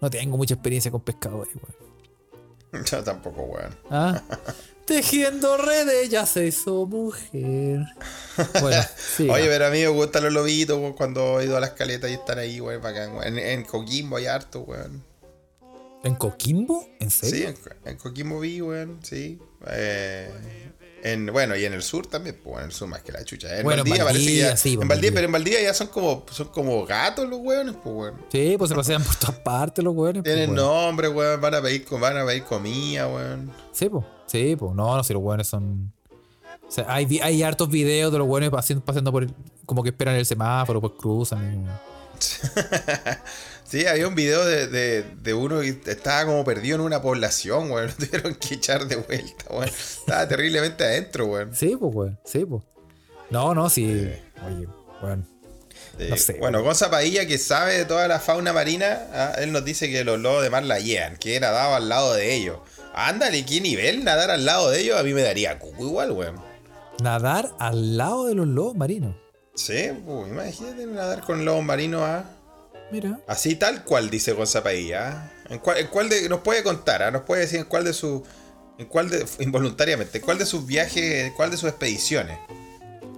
no tengo mucha experiencia con pescadores, weón. *laughs* Yo tampoco, weón. ¿Ah? *laughs* Tejiendo redes, ya se hizo mujer. Bueno, *laughs* sí. Oye, pero a mí me gustan los lobitos, weón, cuando he ido a las caletas y están ahí, weón, bacán, weón. En, en Coquimbo hay harto, weón. ¿En Coquimbo? ¿En Sí, serio? en, en Coquimbo vi, weón, sí. Eh, en, bueno, y en el sur también, pues en el sur más que la chucha. En Bueno, en Valdivia parece que Valdivia, ya. sí, pues, en Valdivia, Valdivia. pero en Valdivia ya son como, son como gatos los weones, pues weón. Sí, pues se pasean por todas partes los weones. pues, Tienen nombre, weón, van a pedir, van a pedir comida, weón. Sí, pues. Sí, pues. No, no, si los weones son. O sea, hay, hay hartos videos de los weones paseando, paseando por el- como que esperan el semáforo, pues cruzan. y- *laughs* Sí, había un video de, de, de uno que estaba como perdido en una población, weón. *laughs* Lo tuvieron que echar de vuelta, weón. Estaba terriblemente adentro, weón. Sí, pues, weón. Sí, pues. No, no, sí. Oye. Eh, No sé, bueno, con Zapadilla, que sabe de toda la fauna marina, ah, él nos dice que los lobos de mar la llevan, que he nadado al lado de ellos. Ándale, ¿qué nivel nadar al lado de ellos? A mí me daría cuco igual, weón. Nadar al lado de los lobos marinos. Sí, pues, imagínate nadar con lobos marinos, ah. Mira. Así tal cual, dice Zapatilla. ah. ¿En cuál, en cuál de, nos puede contar? ah? Nos puede decir en cuál de sus. En cuál de. *laughs* Involuntariamente, en cuál de sus viajes, en cuál de sus expediciones.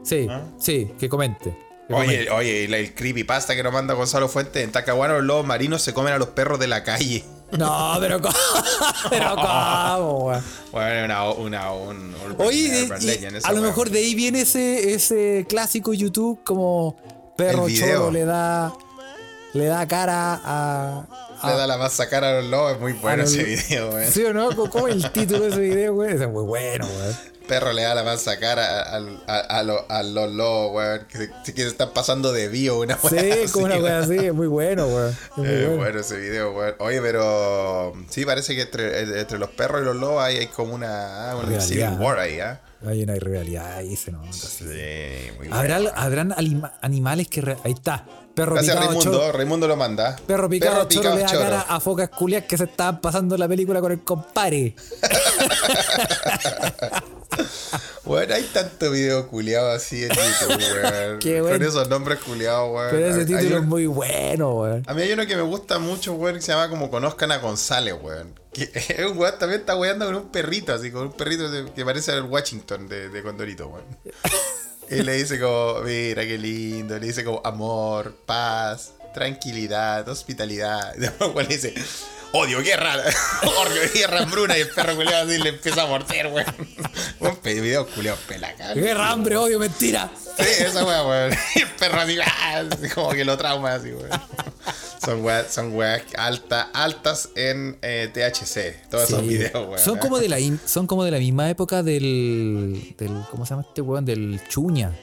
Sí, ¿Ah? sí, que comente. que Oye, comente. oye, el, el creepypasta que nos manda Gonzalo Fuentes. En Tacahuano los lobos marinos se comen a los perros de la calle. No, pero ¿cómo? *laughs* pero ¿cómo, weón? Bueno, una, una, un, un Oye, urban de- y legend esa a lo mejor de ahí viene ese, ese clásico YouTube como perro choro le da le da cara a, Le da la masa cara a los lobos, es muy bueno ese video, weón. ¿Sí o no? ¿Cómo es el título de ese video, güey? Ese es muy bueno, güey. Perro le da la masa cara a, a, a, lo- a los lobos, weón. Que se, que se están pasando de bio, una Sí, weá como una así, wea así, es muy bueno, güey. *laughs* Es muy Eh, bueno. bueno ese video, weón. Oye, pero sí parece que entre, entre los perros y los lobos hay, hay como una, una Rivalidad. civil war ahí, ¿ah? Hay una rivalidad ahí, se nota. Sí, muy. ¿Habrá, habrán alima- animales que. Ahí está. Perro Gracias picado, Raimundo, choro, Raimundo lo manda. perro picado, Perro choro le da choro. cara a focas culias que se estaban pasando la película con el compare. *laughs* Bueno, hay tanto video culiado así en YouTube, *laughs* weón. Qué Con esos nombres culiados, weón. Pero ese Hay título uno- es muy bueno, güey. A mí hay uno que me gusta mucho, weón, que se llama como Conozcan a González, weón. Que *laughs* es un weón también está weando con un perrito, así, con un perrito que parece el Washington de, de Condorito, weón. Y le dice como, mira qué lindo, le dice como amor, paz, tranquilidad, hospitalidad. *laughs* Y después weón, le dice, odio, guerra, *laughs* odio, guerra, hambruna, y el perro culiado así le empieza a morder, weón. *laughs* Un video culiado pelacal. Guerra, hambre, odio, mentira. Sí, esa weá, weón. Y el perro así, ¡ah! como que lo trauma así, weón. Son weas, son weas alta, altas en eh, THC. Todos esos Sí. videos, weón. Son como de la son como de la misma época del, del ¿cómo se llama este weón? Del Chuña.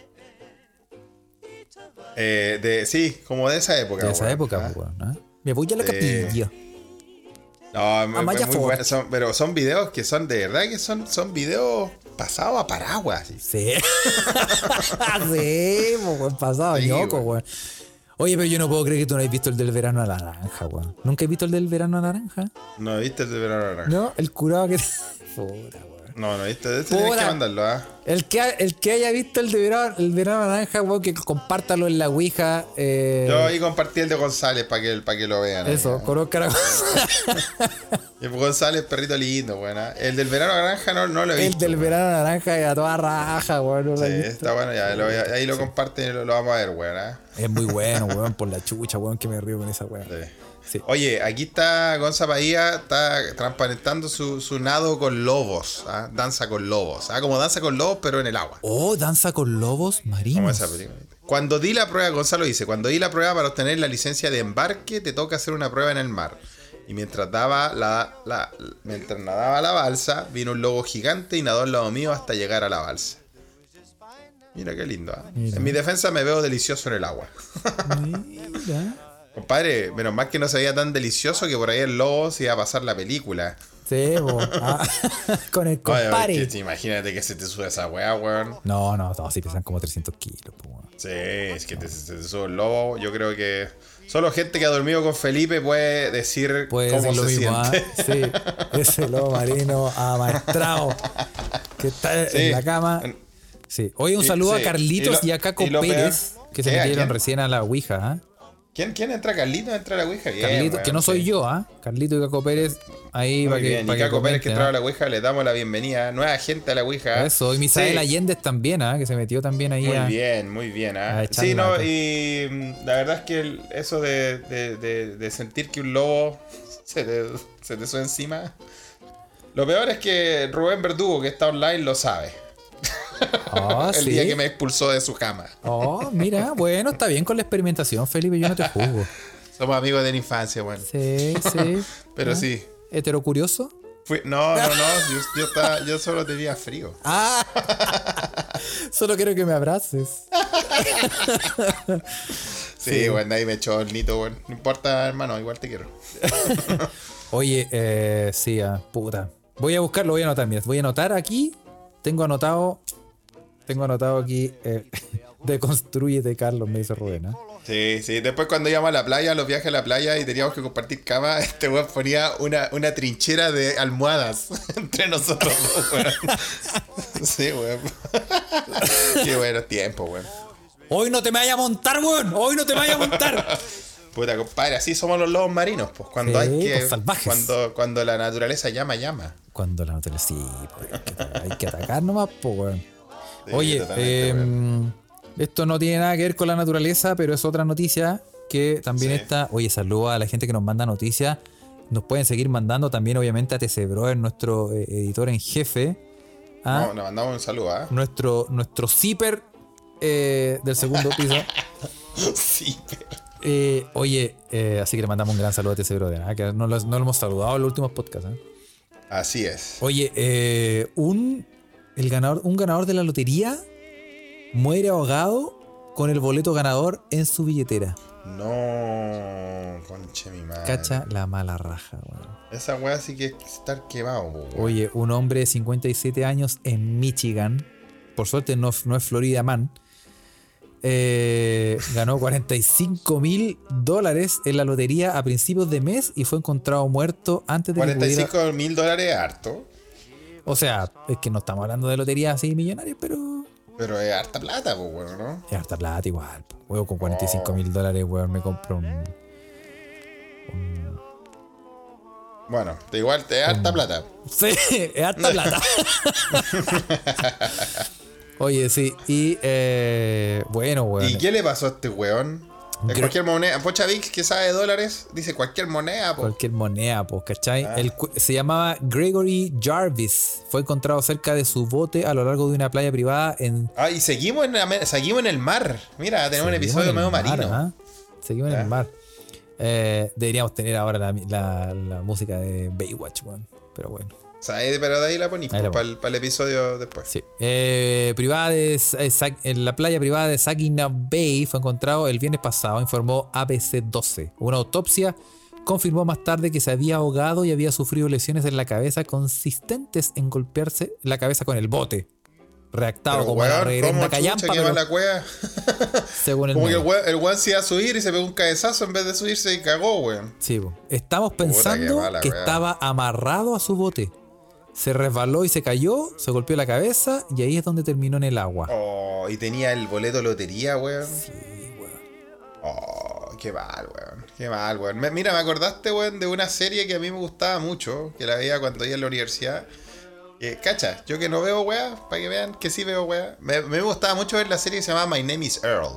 Eh, de, sí, como de esa época. De esa weón. época, Ah. weón. Me voy a la Eh, capilla. No, Amaya muy Ford. buenos, son- pero son videos que son de verdad que son, son videos pasados a paraguas. Sí. sí, *laughs* po, weón, pasado, Sí, ñoco, weón. Oye, pero yo no puedo creer que tú no hayas visto el del verano a la naranja, weón. ¿Nunca has visto el del verano a la naranja? ¿No viste el de verano naranja? No, el curado que. *laughs* Puta, weón. No, no viste. Este tienes que mandarlo, ¿ah? El que, el que haya visto el de verano, el verano naranja, weón, que compártalo en la Ouija. Eh, Yo ahí compartí el de González para que, para que lo vean. ahí, eso, ¿ah? conozcan a *laughs* Y González, perrito lindo, bueno. El del verano naranja no, no lo he El visto. del weón. verano naranja y a toda raja, weón. no Sí, está bueno, ya. lo ahí lo comparten y lo, lo vamos a ver, weón. ¿ah? Es muy bueno, *laughs* weón, por la chucha, weón, que me río con esa weón. Sí. Sí. Oye, aquí está Gonza Bahía, está transparentando su, su nado con lobos, ¿ah? danza con lobos, ¿ah? como danza con lobos pero en el agua. Oh, danza con lobos marinos. Cuando di la prueba, Gonzalo dice, cuando di la prueba para obtener la licencia de embarque, te toca hacer una prueba en el mar. Y mientras daba la, la- mientras nadaba la balsa, vino un lobo gigante y nadó al lado mío hasta llegar a la balsa. Mira qué lindo. ¿ah? Mira. En mi defensa me veo delicioso en el agua. Mira. Compadre, menos mal que no se veía tan delicioso que por ahí el lobo se iba a pasar la película. Sí. Ah, *laughs* con el Oye, que- imagínate que se te sube esa weá, weón. No, no, no, sí pesan como 300 kilos, po. Sí, es que te, se te sube el lobo. Yo creo que solo gente que ha dormido con Felipe puede decir Puede cómo ser lo se mismo, ¿ah? siente. *laughs* Sí, ese lobo marino amaestrado que está Sí. en la cama. Sí. Oye, un Y- saludo sí. a Carlitos Y y, lo- a Caco y Pérez, peor- que se ¿Qué? ¿A metieron recién a la Ouija, ¿ah? ¿Quién, ¿Quién entra? Carlito entra a la Ouija. Bien, Carlito, que no soy sí. yo, ¿ah? Carlito y Caco Pérez, ahí Muy para que, bien. pa' Y que Caco Pérez que comenten, entraba a ¿ah? la Ouija, le damos la bienvenida. Nueva gente a la Ouija. Eso, y Misael Sí. Allende también, ¿ah? Que se metió también ahí Muy a... bien, muy bien. ¿ah? Sí, no, y mm, la verdad es que el- eso de, de- de- de sentir que un lobo *laughs* se te, se te sube encima. Lo peor es que Rubén Verdugo, que está online, lo sabe. Ah, *laughs* el sí. día que me expulsó de su cama. Oh, mira, *laughs* bueno, está bien con la experimentación, Felipe, yo no te juzgo. Somos amigos de la infancia, bueno. Sí, sí. *laughs* Pero ¿Ah? sí. ¿Heterocurioso? Fui- no, no, no. Yo, yo estaba- yo solo tenía frío. Ah, solo quiero que me abraces. Sí, bueno, ahí me echó el nito, bueno. No importa, hermano, igual te quiero. Oye, eh, sí, ah, puta. Voy a buscarlo, voy a anotar. Mira, voy a anotar aquí. Tengo anotado. Tengo anotado aquí. Eh, *laughs* Deconstrúyete, Carlos, me dice Rubén. ¿ah? Sí, sí. Después cuando íbamos a la playa, los viajes a la playa y teníamos que compartir cama, *laughs* este weón ponía una, una trinchera de almohadas *laughs* entre nosotros dos, weón. Sí, weón. Qué buenos tiempos, weón. Hoy no te me vayas a montar, weón. Hoy no te me vayas a montar. Puta, compadre, así somos los lobos marinos, pues. Cuando Sí, hay que. pues, salvajes. Cuando, cuando la naturaleza llama, llama. Cuando la naturaleza. Sí, pues, hay, que, hay que atacar nomás, pues, weón. Sí, Oye, eh, weón. esto no tiene nada que ver con la naturaleza, pero es otra noticia que también Sí. está. Oye, saludo a la gente que nos manda noticias. Nos pueden seguir mandando también, obviamente, a TC Brother, nuestro eh, editor en jefe. ¿ah? No, nos mandamos un saludo, ¿ah? Nuestro, nuestro zipper eh, del segundo piso. *laughs* Pero- Eh, oye, eh, así que le mandamos un gran saludo a ese brother, ¿ah? que no lo, no lo hemos saludado en los últimos podcasts. Así es. Oye, eh, un, el ganador, un ganador de la lotería muere ahogado con el boleto ganador en su billetera. No, conche mi madre. Cacha la mala raja, weón. Esa weá sí que es estar quemado, weón. Oye, un hombre de 57 años en Michigan, por suerte no, no es Florida Man, eh, ganó 45 mil dólares en la lotería a principios de mes y fue encontrado muerto antes de que pudiera- 45 mil dólares es harto, O sea, es que no estamos hablando de lotería así millonarias, pero pero es harta plata, pues, weón, ¿no? es harta plata igual. po. Weón, con 45 mil dólares, weón, me compro un... Bueno, igual, *laughs* es harta plata. Sí, es harta plata. Oye, sí, y eh, bueno, weón. ¿Y qué le pasó a este weón? De cualquier moneda. Pocha Vic, que sabe de dólares, dice cualquier moneda, po. Cualquier moneda, pues, ¿cachai? Ah. El se llamaba Gregory Jarvis. Fue encontrado cerca de su bote a lo largo de una playa privada en. Ah, y seguimos en, la- seguimos en el mar. Mira, tenemos un episodio medio mar, marino. ¿ah? Seguimos en Ya. el mar. Eh, deberíamos tener ahora la, la- la música de Baywatch, weón. Pero bueno. O sea, pero de ahí la ponís Ahí la para el, para el episodio después. Sí. Eh, privada de, eh, en la playa privada de Saginaw Bay fue encontrado el viernes pasado, informó ABC-12. Una autopsia confirmó más tarde que se había ahogado y había sufrido lesiones en la cabeza consistentes en golpearse la cabeza con el bote. Reactado Pero, como la weón, reverenda ¿cómo callampa, que pero va la cueva? *laughs* según el Como que el medio. weón, el weón se iba a subir y se pegó un cabezazo en vez de subirse y cagó, weón. Sí, po. Estamos pensando mala, que estaba amarrado a su bote. Se resbaló y se cayó, se golpeó la cabeza y ahí es donde terminó en el agua. Oh, y tenía el boleto de lotería, weón. Sí, weón. Oh, qué mal, weón. Qué mal, weón. Me- mira, me acordaste, weón, de una serie que a mí me gustaba mucho, que la veía cuando iba en la universidad. Eh, cacha, yo que no veo weá, para que vean que sí veo weá. Me, me gustaba mucho ver la serie que se llama My Name is Earl.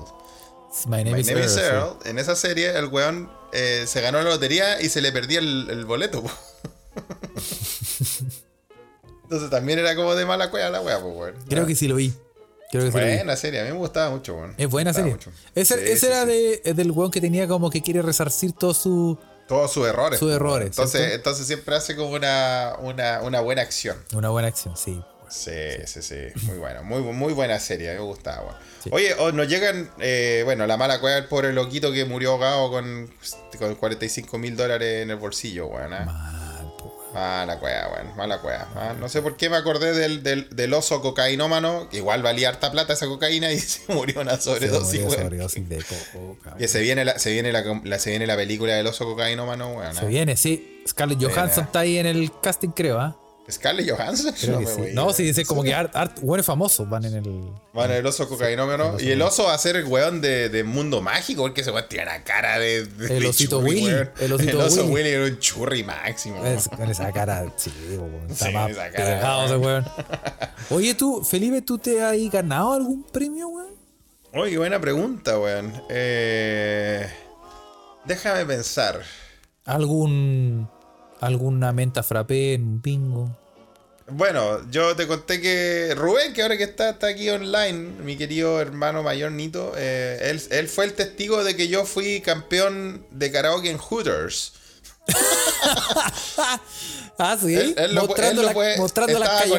My name, My is Name is Earl, sí. En esa serie, el weón eh, se ganó la lotería y se le perdía el, el boleto. *laughs* Entonces también era como de mala cueva la weá, pues, weón. Creo que sí lo vi. Creo que. Buena serie, a mí me gustaba mucho, weón. Es buena serie. Ese, Sí, ese sí, era sí. De, del weón que tenía como que quiere resarcir todo su. Todos sus errores. Sus po, errores, Entonces, ¿cierto? entonces siempre hace como una, una, una buena acción. Una buena acción, sí. Sí, sí, sí. Muy bueno. Muy, muy buena serie. a mí Me gustaba. weón. Oye, oh, nos llegan. eh, bueno, la mala cueva del pobre loquito que murió ahogado con, con 45 mil dólares en el bolsillo, weón. ¿ah? Mala cueva, weón. Mala cueva. ¿ah? No sé por qué me acordé del, del, del oso cocainómano. que Igual valía harta plata esa cocaína y *laughs* se murió una Se sobredosis, weón. sobredosis de coca. Que se viene la, se viene la, la- se viene la película del oso cocainómano, weón. Se ¿ah? viene, sí. Scarlett Viene. Johansson está ahí en el casting, creo, ¿ah? Scarlett Johansson. Creo me sí. No, sí, dice como que art, art, buenos famosos van en el. Bueno, el oso cocainómano. Y el oso va a ser el weón de, de mundo mágico, porque ese weón tiene la cara de. de El osito churri, Willy, weón. el osito oso Willy. Willy era un churri máximo. Es- con esa cara, sí, weón. *laughs* Está Sí, más esa cara, pegado ese weón. Oye, tú, Felipe, ¿tú te has ganado algún premio, weón? Oye, buena pregunta, weón. Eh, déjame pensar. ¿Algún. Alguna menta frappé en un bingo? Bueno, yo te conté que Rubén, que ahora que está, está aquí online, mi querido hermano mayor Nito, eh, él, él fue el testigo de que yo fui campeón de karaoke en Hooters. *laughs* Ah, sí. Él- mostrando lo la- puede- mostrando las. *laughs*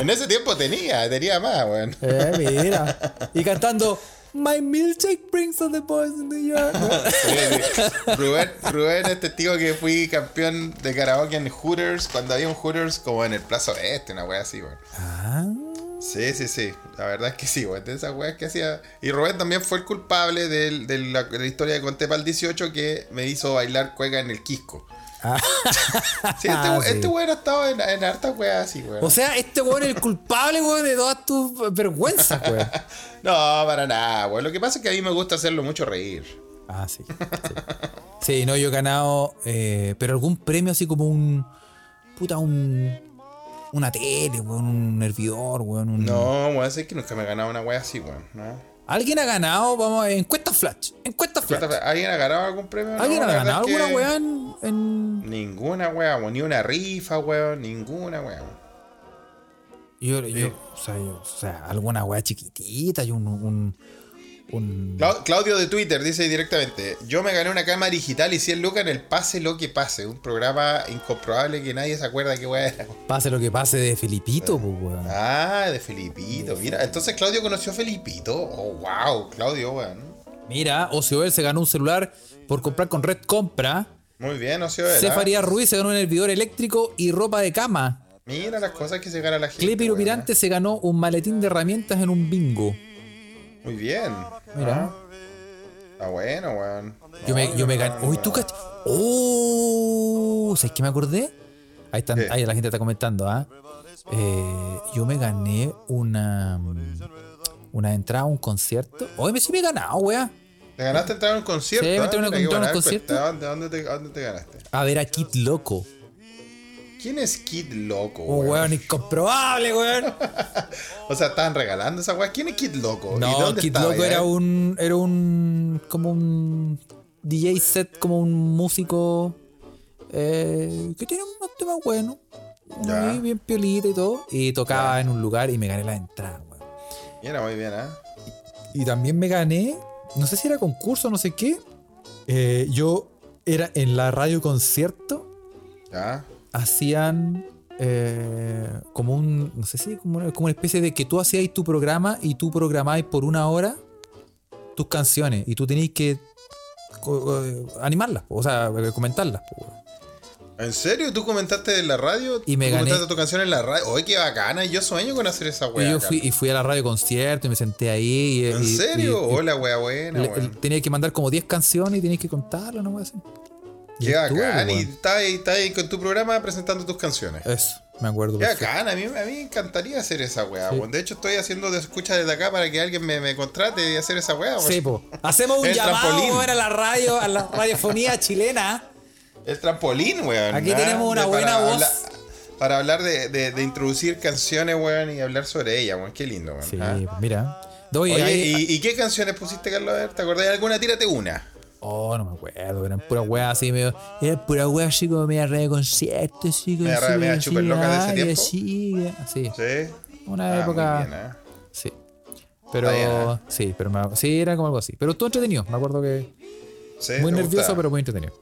En ese tiempo tenía, tenía más, weón. Eh, mira. Y cantando My milkshake brings all the boys in the yard. *laughs* Sí, sí. Rubén, Rubén es testigo que fui campeón de karaoke en Hooters, cuando había un Hooters como en el Plaza Oeste, una wea así, weón. Ah, Sí, sí, sí. La verdad es que sí, weón. De esas weas que hacía. Y Rubén también fue el culpable de, la, de la historia de Conté para el 18 que me hizo bailar cueca en el Quisco. Ah. *laughs* Sí, este, Ah, we- este sí. weón ha estado en, en hartas weas así, weón. O sea, este weón es el culpable, weón, de todas tus vergüenzas, weón. *laughs* no, para nada, weón. Lo que pasa es que a mí me gusta hacerlo mucho reír. Ah, sí. Sí, Sí, no, yo he ganado. eh, pero algún premio así como un. Puta, un. Una tele, weón, un hervidor, weón. un- No, weón, es que nunca me he ganado una wea así, weón. ¿no? Alguien ha ganado, vamos, encuesta flash. Encuesta flash. ¿Alguien ha ganado algún premio? ¿Alguien No, ha ganado alguna weá en, en- Ninguna wea, weón. Ni una rifa, weón. Ninguna wea. Yo, yo, o, sea, yo- o sea, alguna weá chiquitita, y un, un, un Clau- Claudio de Twitter dice directamente: Yo me gané una cámara digital y 100 lucas en el Pase Lo que Pase. Un programa incomprobable que nadie se acuerda qué weá era. pase lo que pase de Filipito, pues, weón. Ah, de Felipito. Mira, entonces Claudio conoció a Felipito. Oh, wow, Claudio, weón. Mira, Ocioel se ganó un celular por comprar con Red Compra. Muy bien, ve. Cefaría Ruiz se ganó un hervidor eléctrico y ropa de cama. Mira las cosas que se gana la gente. Clepiro. Mirante se ganó un maletín de herramientas en un bingo. Muy bien. Mira. Está bueno, weón. Yo me, yo me gané. Uy, tú cach. ¡Oh! ¿Sabes qué me acordé? Ahí, están, ¿Qué? ahí la gente está comentando, ¿ah? Eh, yo me gané una. Una entrada a un concierto. Hoy me sí me he ganado, weá. ¿Te ganaste entrar a un concierto? Sí, me entré a una- Mira, qué entré a un buena concierto. respuesta. ¿A ¿Dónde, te, dónde te ganaste? A ver a Kid Loco. ¿Quién es Kid Loco, Un weón? weón incomprobable, weón. *laughs* O sea, estaban regalando esa weá. ¿Quién es Kid Loco? ¿Y No, dónde Kid Loco ya? era un. Era un. como un. DJ set, como un músico. eh, que tiene unos temas buenos. ahí bien piolita y todo. Y tocaba en un lugar y me gané la entrada, weón. Mira, muy bien, ¿eh? Y también me gané. No sé si era concurso, no sé qué. eh, yo era en la radio concierto. Ya. Hacían eh, como un, no sé si como una, como una especie de que tú hacías tu programa y tú programabas por una hora tus canciones y tú tenías que eh, animarlas, o sea, eh, comentarlas. ¿En serio? ¿Tú comentaste en la radio? Y me ¿Tú gané- comentaste tu canción en la radio? ¡Oye, qué bacana! Yo sueño con hacer esa Y weá. yo fui, y fui a la radio concierto y me senté ahí. Y, ¿En y- serio? y- y Hola, weá buena, le- tenía que mandar como 10 canciones y tenías que contarlo, ¿no? Y Qué bacán. Y estás ahí, estás ahí con tu programa presentando tus canciones. Eso, me acuerdo. Qué bacán, a mí, a mí me encantaría hacer esa weá, Sí. De hecho, estoy haciendo de escucha desde acá para que alguien me, me contrate y hacer esa weá. Sí, po. Hacemos un llamado a la radio, a la radiofonía chilena. El trampolín, weón. Aquí ¿ah? tenemos una De- buena para voz. para hablar de, de- de introducir canciones, weón, y hablar sobre ellas, weón. Qué lindo, weón. Sí, ¿ah? pues mira. Oye, Oye, ahí- ¿y, y qué canciones pusiste, Carlos? A ver, ¿te acordás de alguna? Tírate una. Oh, no me acuerdo, eran pura weá así medio. Era pura weá así como media red de concierto, así como. Media así, así, superloca de ese tiempo. así, así. ¿Sí? Una Ah, época. muy bien, ¿eh? Sí. Pero. Bien, ¿eh? Sí, pero me- sí, era como algo así. Pero todo entretenido. Me acuerdo que. Sí, Muy ¿te nervioso, gusta? pero muy entretenido.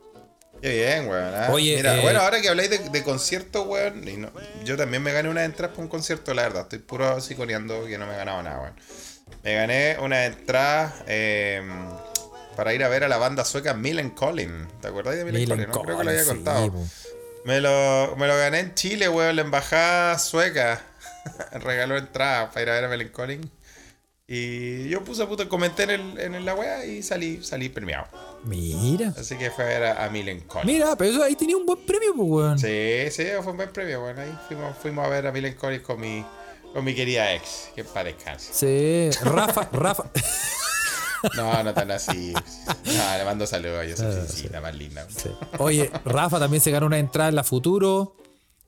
Qué bien, weón. ¿ah? Oye, Mira, eh, bueno, ahora que habláis de, de conciertos, weón, y no- yo también me gané una entrada para un concierto, la verdad. Estoy puro psiconeando que no me he ganado nada, weón. Me gané una entrada eh, para ir a ver a la banda sueca Millen Collin. ¿Te acordás de Millen Collin? No creo que lo había contado. Me lo, me lo gané en Chile, weón, la embajada sueca. *laughs* Regaló entrada para ir a ver a Millen Collin. Y yo puse puto, comenté en, el, en la wea y salí, salí premiado. Mira. Así que fue a ver a, a Millen Collin. Mira, pero eso ahí tenía un buen premio, pues, weón. Sí, sí, fue un buen premio. Bueno, ahí fuimos, fuimos a ver a Millen Collins con mi, con mi querida ex. Que para. Sí, Rafa, *laughs* Rafa. No, no tan así. No, le mando saludos a Ah, Yosefcita, más linda. Sí. Oye, Rafa también se ganó una entrada en la Futuro.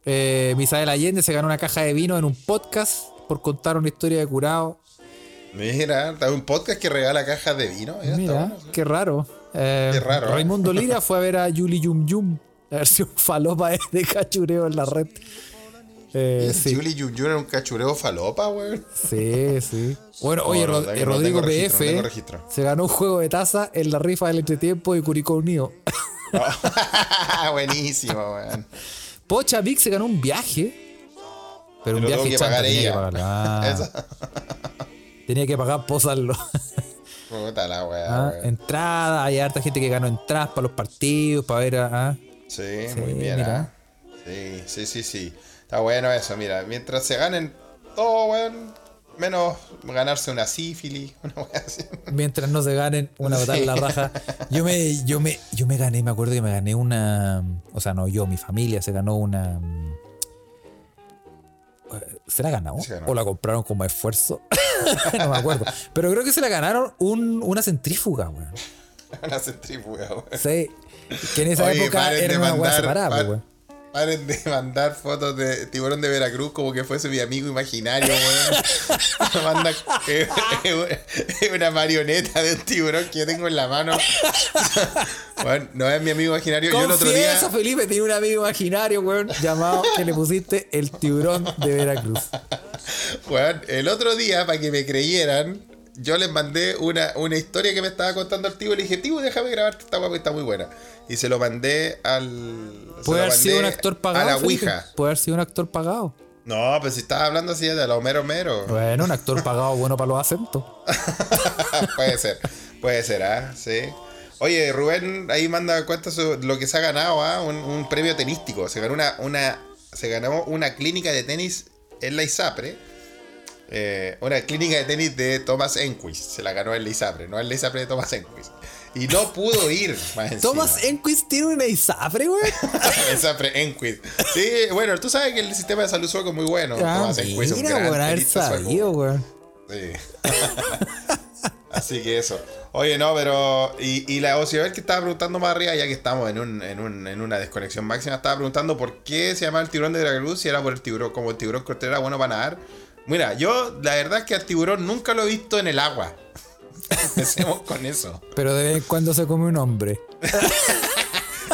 Eh, Misael Allende se ganó una caja de vino en un podcast por contar una historia de curado. Mira, un podcast que regala cajas de vino. Mira, está Mira, bueno, sí. qué raro. Eh, Qué raro, ¿eh? Raimundo Lira fue a ver a Yuli Yum Yum, la versión falopa de- de cachureo en la red. Eh, sí, Julie Jun Jun era un cachureo falopa, weón. sí, sí. *laughs* Bueno, No, oye, no, Rod- no eh, tengo Rodrigo PF registro. se ganó un juego de taza en la rifa del entretiempo de Curicó Unido. *laughs* Buenísimo, weón. Pocha Vic se ganó un viaje. Pero un viaje que pagar tenía que ella. pagarlo. *laughs* Ah, tenía que pagar posarlo. Puta la weá, Ah, entrada, hay harta gente que ganó entradas para los partidos, para ver a. ah. Sí, Sí, muy bien, mira. Sí, sí, sí, sí. Está bueno eso, mira. Mientras se ganen todo, weón, menos ganarse una sífilis, *laughs* una weá así. Mientras no se ganen una patada en la raja. Yo me, yo me, yo me gané, me acuerdo que me gané una. O sea, no yo, mi familia se ganó una. ¿Se la ganó? Ganó. ¿O la compraron como esfuerzo? *laughs* no me acuerdo. Pero creo que se la ganaron un- una centrífuga, weón. *laughs* Una centrífuga, weón. Sí. Que en esa Oye, época era una weá separada, par- weón. Paren de *laughs* mandar fotos de tiburón de Veracruz como que fuese mi amigo imaginario, weón. *laughs* Manda eh, eh, una marioneta de un tiburón que yo tengo en la mano. *laughs* Bueno, no es mi amigo imaginario. Yo el otro día. Felipe, tiene un amigo imaginario, weón, llamado que le pusiste el tiburón de Veracruz. Weón, el otro día, para que me creyeran, yo les mandé una, una historia que me estaba contando el tío y le dije, tío, déjame grabarte esta guapa, está muy buena. Y se lo mandé al. Puede lo haber sido un actor pagado. A la Felipe. Ouija. Puede haber sido un actor pagado. No, pues si estaba hablando así de la Homero Mero. Bueno, un actor pagado bueno para los acentos. *laughs* puede ser, puede ser, ¿ah? Sí. Oye, Rubén ahí manda cuenta su- lo que se ha ganado, ¿ah? Un, un premio tenístico. Se ganó una, una, se ganó una clínica de tenis en la ISAPRE. Eh, una clínica de tenis de Thomas Enquist. Se la ganó en la ISAPRE, no en la ISAPRE de Thomas Enquist. Y no pudo ir más. Thomas Enquist tiene una ISAPRE, güey. *laughs* ISAPRE Enquist. Sí, bueno, tú sabes que el sistema de salud sueco es muy bueno. Ah, Thomas Enquist es un gran haber sabido, güey. Sí. *laughs* Así que eso. Oye, no, pero. Y, y la Ociabel que estaba preguntando más arriba, ya que estamos en, un, en, un, en una desconexión máxima, estaba preguntando por qué se llamaba el tiburón de Veracruz si era por el tiburón, como el tiburón cortés era bueno para nadar. Mira, yo la verdad es que al tiburón nunca lo he visto en el agua. *laughs* Empecemos con eso. Pero de vez en cuando se come un hombre. *laughs*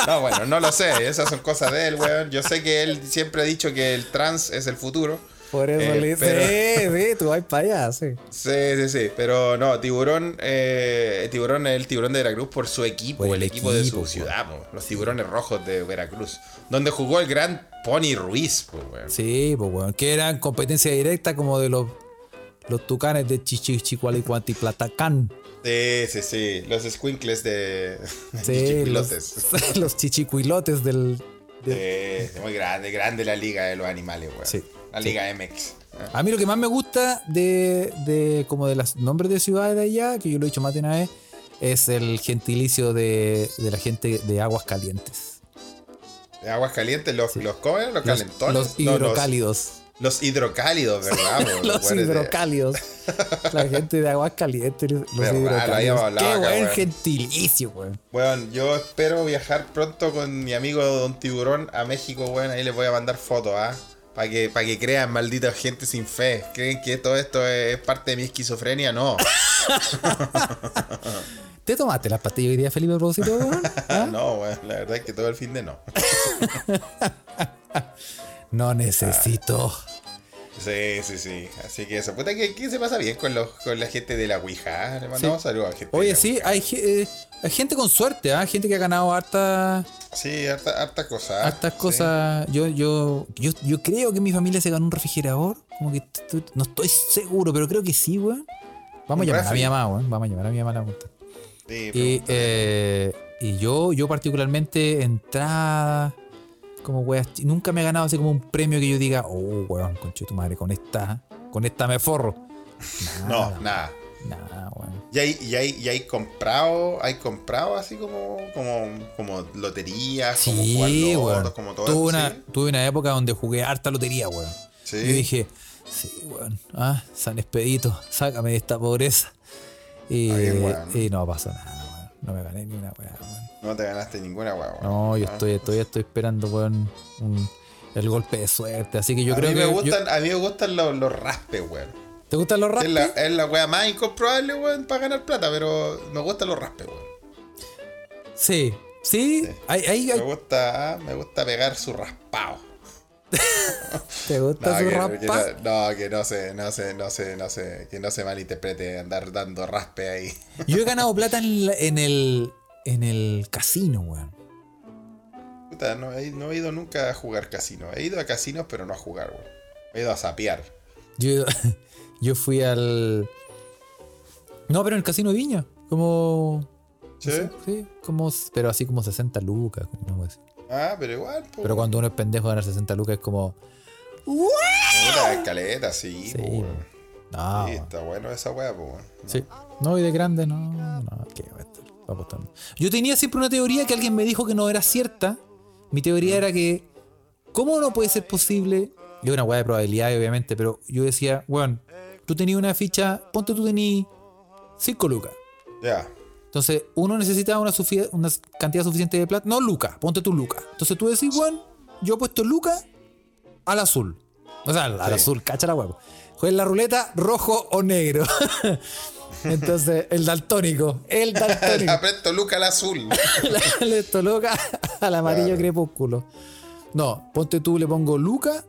No, bueno, no lo sé. Esas son cosas de él, weón. Yo sé que él siempre ha dicho que el trans es el futuro. Por eso Eh, le dice, pero- sí, sí, tú vas para allá, sí. Sí, sí, sí. Pero no, Tiburón, eh, Tiburón es el Tiburón de Veracruz por su equipo, Por el, el equipo, de su po. ciudad, po. los Tiburones Rojos de Veracruz. Donde jugó el gran Pony Ruiz, po, weón. Sí, pues, weón. Que eran competencia directa como de los, los tucanes de Chichichicualicuantiplatacán. Sí, sí, sí. Los squinkles de Sí, los, Chichipilotes. los chichicuilotes del. de- Sí, muy grande, grande la liga de los animales, weón. Sí, La sí. liga MX. A mí lo que más me gusta de, de como de los nombres de ciudades de allá, que yo lo he dicho más de una vez, es el gentilicio de, de la gente de aguas calientes. De aguas calientes, los, los comen, los Los, calentones. los No, hidrocálidos. Los, hidrocálidos, ¿verdad? *laughs* po? Los hidrocálidos. *laughs* La gente de aguas calientes. Los Verdad, lo hidrocálidos. habíamos hablado Qué acá, buen gentilicio, weón. Weón, yo espero viajar pronto con mi amigo Don Tiburón a México, weón. Ahí les voy a mandar fotos, ¿ah? Para que, pa' que crean, maldita gente sin fe. ¿Creen que todo esto es parte de mi esquizofrenia? No. *laughs* ¿Te tomaste las pastillas hoy día, Felipe weón? *laughs* ¿Ah? No, weón. La verdad es que todo el fin de no. *laughs* No necesito. Sí, sí, sí. Así que eso. Puta, que, que se pasa bien con, los, con la gente de la Ouija. ¿ah? Le mandamos Sí. saludos a gente. de Oye, la sí, Ouija. hay, eh, hay gente con suerte, ¿ah? Gente que ha ganado harta, Sí, harta, harta cosa. hartas Sí. cosas. Yo, yo, yo, yo creo que mi familia se ganó un refrigerador. Como que no estoy seguro, pero creo que sí, weón. Vamos a llamar a mi mamá, weón. Vamos a llamar a mi mamá a la pregunta. Sí, Y, eh, y yo, yo particularmente, entrada, como weas, nunca me he ganado así como un premio que yo diga, oh, weón, conche tu madre, con esta, con esta me forro. *laughs* no, Nada, weón. ¿Y hay, y hay, y hay comprado, hay comprado así como, como, como loterías, como jugar Sí, lotos, weón. como todo Tuve una, ¿sí? tuve una época donde jugué harta lotería, weón. Sí. Y yo dije, sí, weón, ah, San Expedito, sácame de esta pobreza. Y, y no pasó nada, weón. No me gané ni una weá, weón. No te ganaste ninguna weá, weón. No, yo Ah. estoy, todavía estoy esperando, weón, un- el golpe de suerte. Así que yo a creo mí que. me yo- gustan, a mí me gustan los, los raspes, weón. ¿Te gustan los Es raspes? la, es la weá más incomprobable, weón, para ganar plata, pero me gustan los raspes, weón. Sí, sí. Hay, hay- hay- Me gusta, me gusta pegar su raspado. *laughs* ¿Te gusta No, su que, raspa? que no, no, que no se, no se, no se, no se, que no se malinterprete andar dando raspe ahí. *laughs* Yo he ganado plata en, la- en el en el casino, weón. Puta, no, he, no he ido nunca a jugar casino. He ido a casinos, pero no a jugar, weón. He ido a sapear. Yo, *laughs* yo fui al. No, pero en el casino de Viña. Como. ¿Sí? Sí, como. Pero así como 60 lucas. Como una wea así. Ah, pero igual, po. Pero cuando uno es pendejo ganar 60 lucas es como. Puta, escaleta, sí, Sí. No, está bueno esa weá, weón. Sí. No, y de grande, no. No, qué voy a estar apostando. Yo tenía siempre una teoría que alguien me dijo que no era cierta. Mi teoría era que. ¿Cómo no puede ser posible? Y una weá de probabilidad, obviamente, pero yo decía, weón, tú tenías una ficha, ponte tú tenías 5 lucas. Ya. Entonces, uno necesitaba una, una cantidad suficiente de plata. No, lucas, ponte tú lucas. Entonces tú decís, weón, yo he puesto lucas al azul. O sea, al, azul, cacha la huevo. Juega la ruleta rojo o negro. *laughs* Entonces, el daltónico. El *laughs* daltónico. Aprieto Luca al azul. *laughs* le toloca al amarillo Claro. crepúsculo. No, ponte tú, le pongo Luca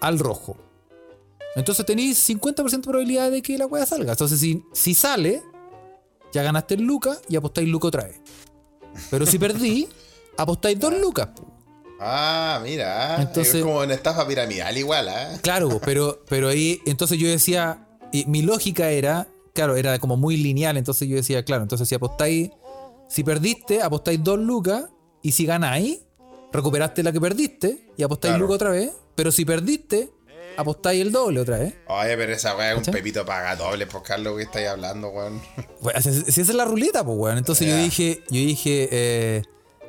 al rojo. Entonces tenéis 50% de probabilidad de que la weá salga. Entonces, si, si sale, ya ganaste el Luca y apostáis Luca otra vez. Pero si perdí, *laughs* apostáis dos lucas. po. Ah, mira. Entonces- es como una estafa piramidal igual, ¿ah? Claro, pero, pero ahí, entonces yo decía, y mi lógica era, claro, era como muy lineal, entonces yo decía, claro, entonces si apostáis, si perdiste, apostáis dos lucas, y si ganáis, recuperaste la que perdiste, y apostáis Claro. lucas otra vez, pero si perdiste, apostáis el doble otra vez. Oye, pero esa weá es un pepito paga doble, por Carlos, que estáis hablando, weón. *laughs* Bueno, si, si esa es la ruleta, pues, weón. Entonces yo dije, yo dije, eh,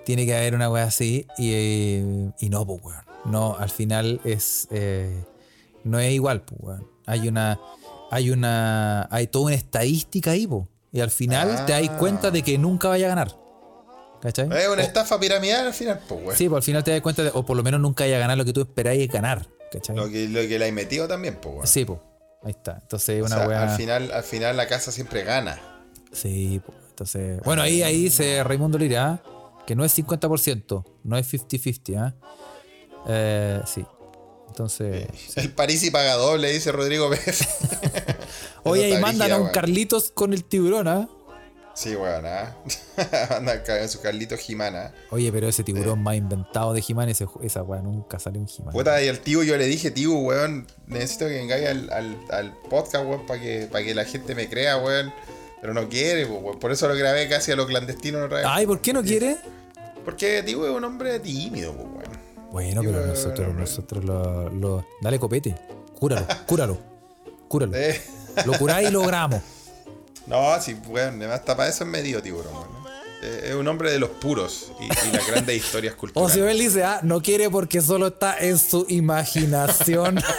tiene que haber una weá así, y, eh, y no, pues, weón. No, al final es. eh, no es igual, pues, weón. Hay una. Hay una. Hay toda una estadística ahí, pues. Y al final te das Ah. cuenta de que nunca vaya a ganar. ¿Cachai? Es una O- estafa piramidal al final, pues, weón. sí, pues al final te das cuenta de, o por lo menos nunca vaya a ganar lo que tú esperáis ganar. ¿Cachai? Lo que, lo que le hay metido también, pues. Sí, pues. Ahí está. Entonces, O una sea, al final, al final la casa siempre gana. Sí, po, entonces. Bueno, ahí, ahí dice Raimundo Lira ¿ah? que no es 50%, no es 50-50, ¿ah? Eh, sí. Entonces. El París y paga doble, dice Rodrigo Pérez. *laughs* Oye, ahí mandan a un. Carlitos con el tiburón, ¿ah? Sí, weón, ¿ah? *laughs* Anda en su Carlito Jimana. Oye, pero ese tiburón más inventado de ese- esa weá nunca salió un He-Man. Puta, y al tío yo le dije, tío, weón, necesito que vengáis al, al, al podcast, weón, para que, para que la gente me crea, weón. Pero no quiere, weón. Por eso lo grabé casi a lo clandestino otra vez. Ay, ¿por qué no quiere? Porque, tío, es un hombre tímido, weón. Bueno, Sí, pero nosotros, nosotros lo, lo- Dale copete. Cúralo, *laughs* cúralo. Cúralo. Eh, Lo curáis y lo logramos. No, sí, weón, hasta para eso es medio tiburón, weón. Eh, es un hombre de los puros y, y las grandes historias O *laughs* culturales. si él dice, ah, no quiere porque solo está en su imaginación. *laughs*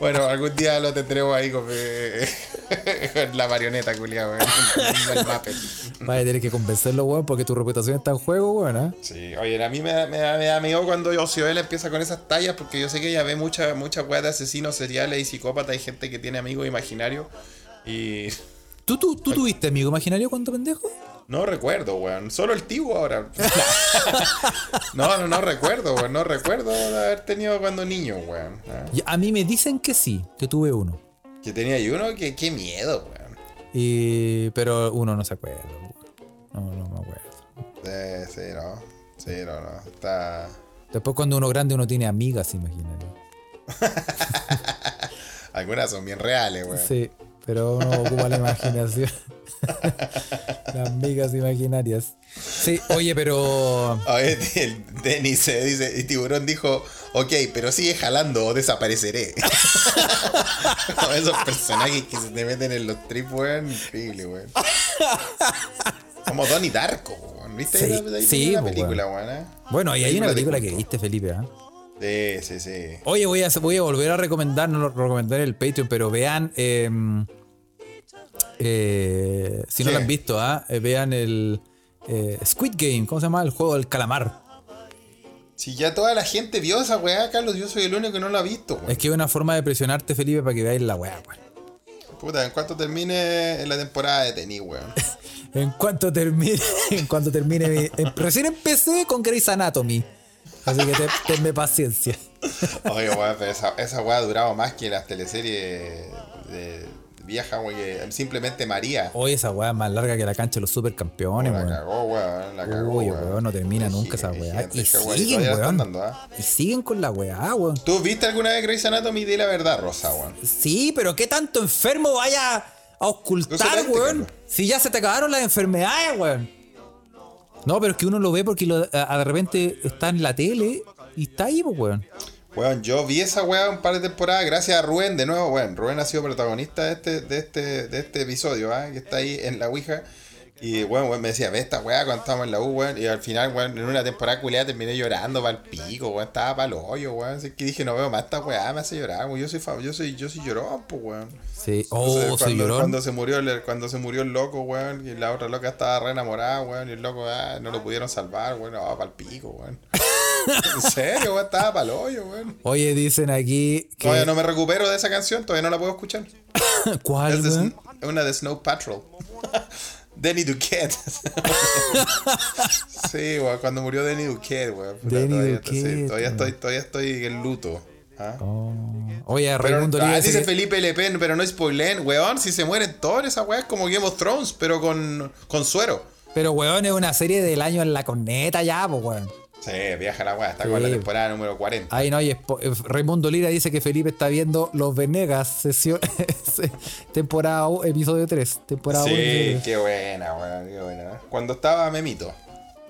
Bueno, algún día lo tendremos ahí con, eh, *laughs* la marioneta, culiado, Muppet. Vaya a tener que convencerlo, weón, porque tu reputación está en juego, weón, ¿ah? Sí, oye, a mí me, da- me, da- me da miedo cuando Ocioel empieza con esas tallas, porque yo sé que ella ve muchas mucha weas de asesinos seriales y psicópatas y gente que tiene amigos imaginarios. Y ¿Tú, tú, tú tuviste amigo imaginario cuando pendejo? no recuerdo, weón. Solo el tío ahora. *laughs* no, no, no recuerdo, weón. No recuerdo de haber tenido cuando niño, weón. Ah. A mí me dicen que sí, que tuve uno. Que tenía y uno, que qué miedo, weón. Y... Pero uno no se acuerda, weón. No, no me acuerdo. Eh, sí, no. Sí, no, no. Está. Después cuando uno grande uno tiene amigas imaginarias. *laughs* Algunas son bien reales, weón. Sí, pero uno ocupa la imaginación. *laughs* Las amigas imaginarias. Sí, oye, pero... A ver, el Denis se dice, y Tiburón dijo, ok, pero sigue jalando o desapareceré. Como *laughs* *laughs* esos personajes que se te meten en los trips, weón, increíble, weón. Como Donnie Darko, weón. ¿Viste? Sí, Ahí la- sí, una pues, película, weón, ¿eh? Bueno, y hay una Película que viste, Felipe, ¿ah? Sí, sí, sí. Oye, voy a, voy a volver a recomendar, no lo recomendar el Patreon, pero vean, eh, eh, si no lo han visto, ¿ah? Eh, vean el eh, Squid Game, ¿cómo se llama? El juego del calamar. Si ya toda la gente vio esa weá, Carlos, yo soy el único que no la ha visto, weón. Es que es una forma de presionarte, Felipe, para que veáis la weá, weón. Puta, en cuanto termine la temporada de tenis, weón. *laughs* En cuanto termine, *laughs* en cuanto termine mi. em- recién empecé con Grey's Anatomy. Así que te- tenme paciencia. Oye, weón, pero esa, esa weá ha durado más que las teleseries de vieja, weón, simplemente María. Oye, esa weá es más larga que la cancha de los supercampeones, la weón. cagó, weón, la cagó, Uy, weón. no termina nunca esa weá. Y siguen, la weón. dando, ¿ah? Y siguen con la weá, weón. ¿Tú viste alguna vez Grey's Anatomy? Di la verdad, Rosa, weón. Sí, pero ¿qué tanto enfermo vaya a ocultar, weón? Si ya se te acabaron las enfermedades, weón. No, pero es que uno lo ve porque lo- de repente está en la tele y está ahí, pues, weón. Weón, yo vi esa weá un par de temporadas gracias a Rubén de nuevo. Weón, Rubén ha sido protagonista de este, de este, de este episodio, ¿ah? que está ahí en la Ouija. Y weón, weón me decía, ve esta weá cuando estábamos en la U, weón. Y al final, weón, en una temporada culiada terminé llorando para el pico, weón. Estaba para el hoyo, weón. Así que dije, no veo más esta weá, me hace llorar, weón. Yo soy, yo soy, yo soy llorón, pues, weón. Sí. Entonces, Oh, soy cuando, llorón. cuando se murió el, cuando se murió el loco, weón, y la otra loca estaba re enamorada, weón, y el loco ah, no lo pudieron salvar, weón, no, para el pico, weón. *laughs* en serio, weón, estaba para el hoyo, weón. Oye, dicen aquí que. Todavía no me recupero de esa canción, todavía no la puedo escuchar. *laughs* ¿Cuál, de es una de Snow Patrol. *laughs* Denny Duquette. *laughs* sí, weón, cuando murió Denny Duquette, weón. todavía, sí, todavía estoy, todavía estoy en luto. ¿Ah? Oh. Oye, Raimundo ah, dice que- Felipe Le Pen, pero no spoilen, weón. Si se mueren todos, esa weá es como Game of Thrones, pero con, con suero. Pero weón, es una serie del año en la corneta ya, pues weón. Sí, viaja la weá, está Sí. con la temporada número 40. Ahí no spo- eh, Raimundo Lira dice que Felipe está viendo Los Venegas, sesión, *laughs* temporada episodio 3. Temporada 1, Sí, qué buena, weón, qué buena. Cuando estaba Memito.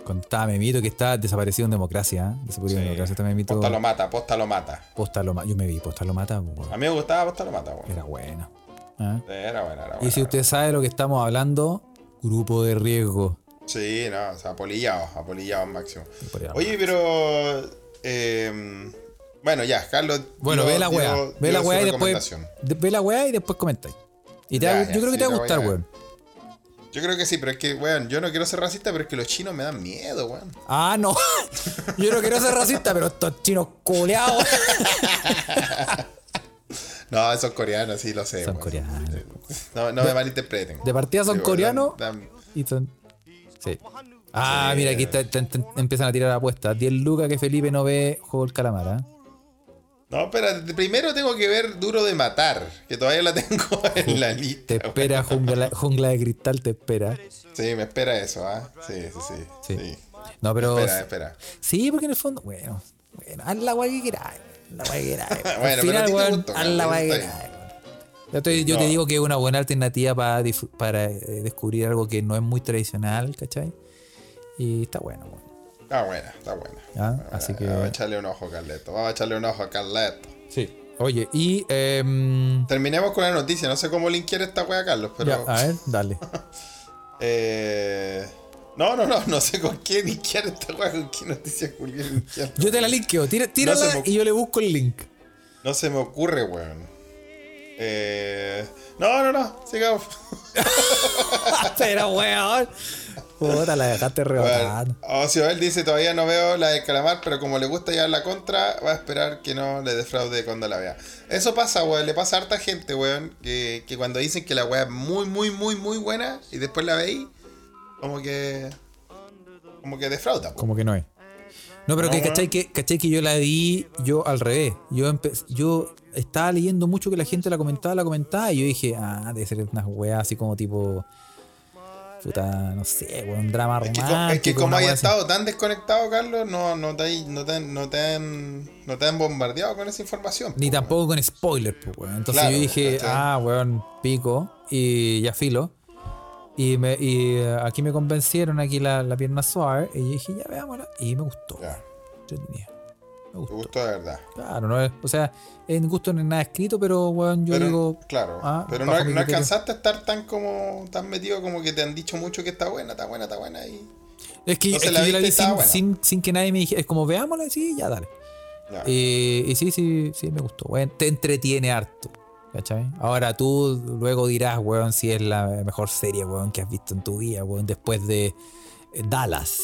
Contaba Memito que está desaparecido en democracia. ¿eh? Desaparecido en democracia está Memito. Posta lo mata, posta lo mata. Posta lo Yo me vi, Posta lo mata. weón. A mí me gustaba posta lo mata, weón. Era bueno. ¿Ah? Era buena, era Y buena. si usted sabe lo que estamos hablando, grupo de riesgo. Sí, no, o sea, apolillado, apolillado al máximo. Oye, pero. eh, bueno, ya, Carlos. Bueno, dio- ve la weá. Ve la weá y después. Ve la weá y después comentáis. Y te Ya, va- ya, yo creo que sí, te va a gustar, weón. Yo creo que sí, pero es que, weón, yo no quiero ser racista, pero es que los chinos me dan miedo, weón. Ah, no. *laughs* Yo no quiero ser racista, pero estos chinos culeados. *laughs* No, esos coreanos, sí, lo sé. Son weón. coreanos. No, no me malinterpreten. De partida son Sí, coreanos y son. Sí. Ah, Sí. mira, aquí está- está- está- empiezan a tirar apuestas. 10 lucas que Felipe no ve Juego del Calamar. ¿ah? No, espera, primero tengo que ver Duro de Matar, que todavía la tengo *laughs* en la lista. Te espera jungla, jungla de cristal, te espera. Sí, me espera eso, ¿ah? Sí, sí, sí. Sí. sí. No, pero. Espera, espera. Sí, porque en el fondo, bueno, bueno, haz la guay que. La guay que quieras. *laughs* Bueno, Al pero a final, ti te weón, gustó, haz la Carlos, guay que está quieras. Weón. Yo, te, digo que es una buena alternativa para, para eh, descubrir algo que no es muy tradicional, ¿cachai? Y está bueno, weón. Está buena, está buena. Ah, así que- Vamos a echarle un ojo a Carleto. Vamos a echarle un ojo a Carleto. Sí. Oye, y. em, Terminemos con la noticia. No sé cómo linkear esta wea, Carlos, pero. ya, a ver, dale. *laughs* Eh, no, no, no, no sé con qué linkear esta wea, con qué noticia Julián linkear. Yo te la linkeo, tira- tírala y yo le busco el link. No se me ocurre, weón. Eh, no, no, no, sigamos. *laughs* Pero, weón. Puta, la dejaste rebotando. Bueno, Ocioel dice: Todavía no veo la de calamar, pero como le gusta llevar la contra, va a esperar que no le defraude cuando la vea. Eso pasa, weón. Le pasa a harta gente, weón. Que, que cuando dicen que la weá es muy, muy, muy, muy buena y después la veis, como que. Como que defrauda. Como que no es. No, pero No, que. ¿cachai? que cachai que yo la di yo al revés. Yo yo estaba leyendo mucho que la gente la comentaba, la comentaba, y yo dije, ah, debe ser una weá así como tipo. Puta, no sé, weón, un drama Es que, romántico. co- es que como hayas weá así. estado tan desconectado, Carlos, no, no, te, no, te, no, te han, no te han bombardeado con esa información. Ni po, tampoco con spoilers, pues, weón. Entonces Claro, yo dije, ah, weón, pico, y ya filo. Y, me, y eh, aquí me convencieron, aquí la, la pierna suave, y dije, ya veámosla. Y me gustó. Ya, entretenida. Me gustó. gustó de verdad. Claro, no es, o sea, en gusto no es nada escrito, pero weón, yo pero, digo, claro, ah, pero no, no alcanzaste a estar tan como tan metido como que te han dicho mucho que está buena, está buena, está buena y es que, es la que yo la vi sin, sin, sin que nadie me dijera, es como veámosla, sí, ya dale. ya. Y, y sí, sí, sí, me gustó. Weón, te entretiene harto. ¿Cachai? Ahora tú luego dirás, weón, si es la mejor serie, weón, que has visto en tu vida, weón, después de eh, Dallas.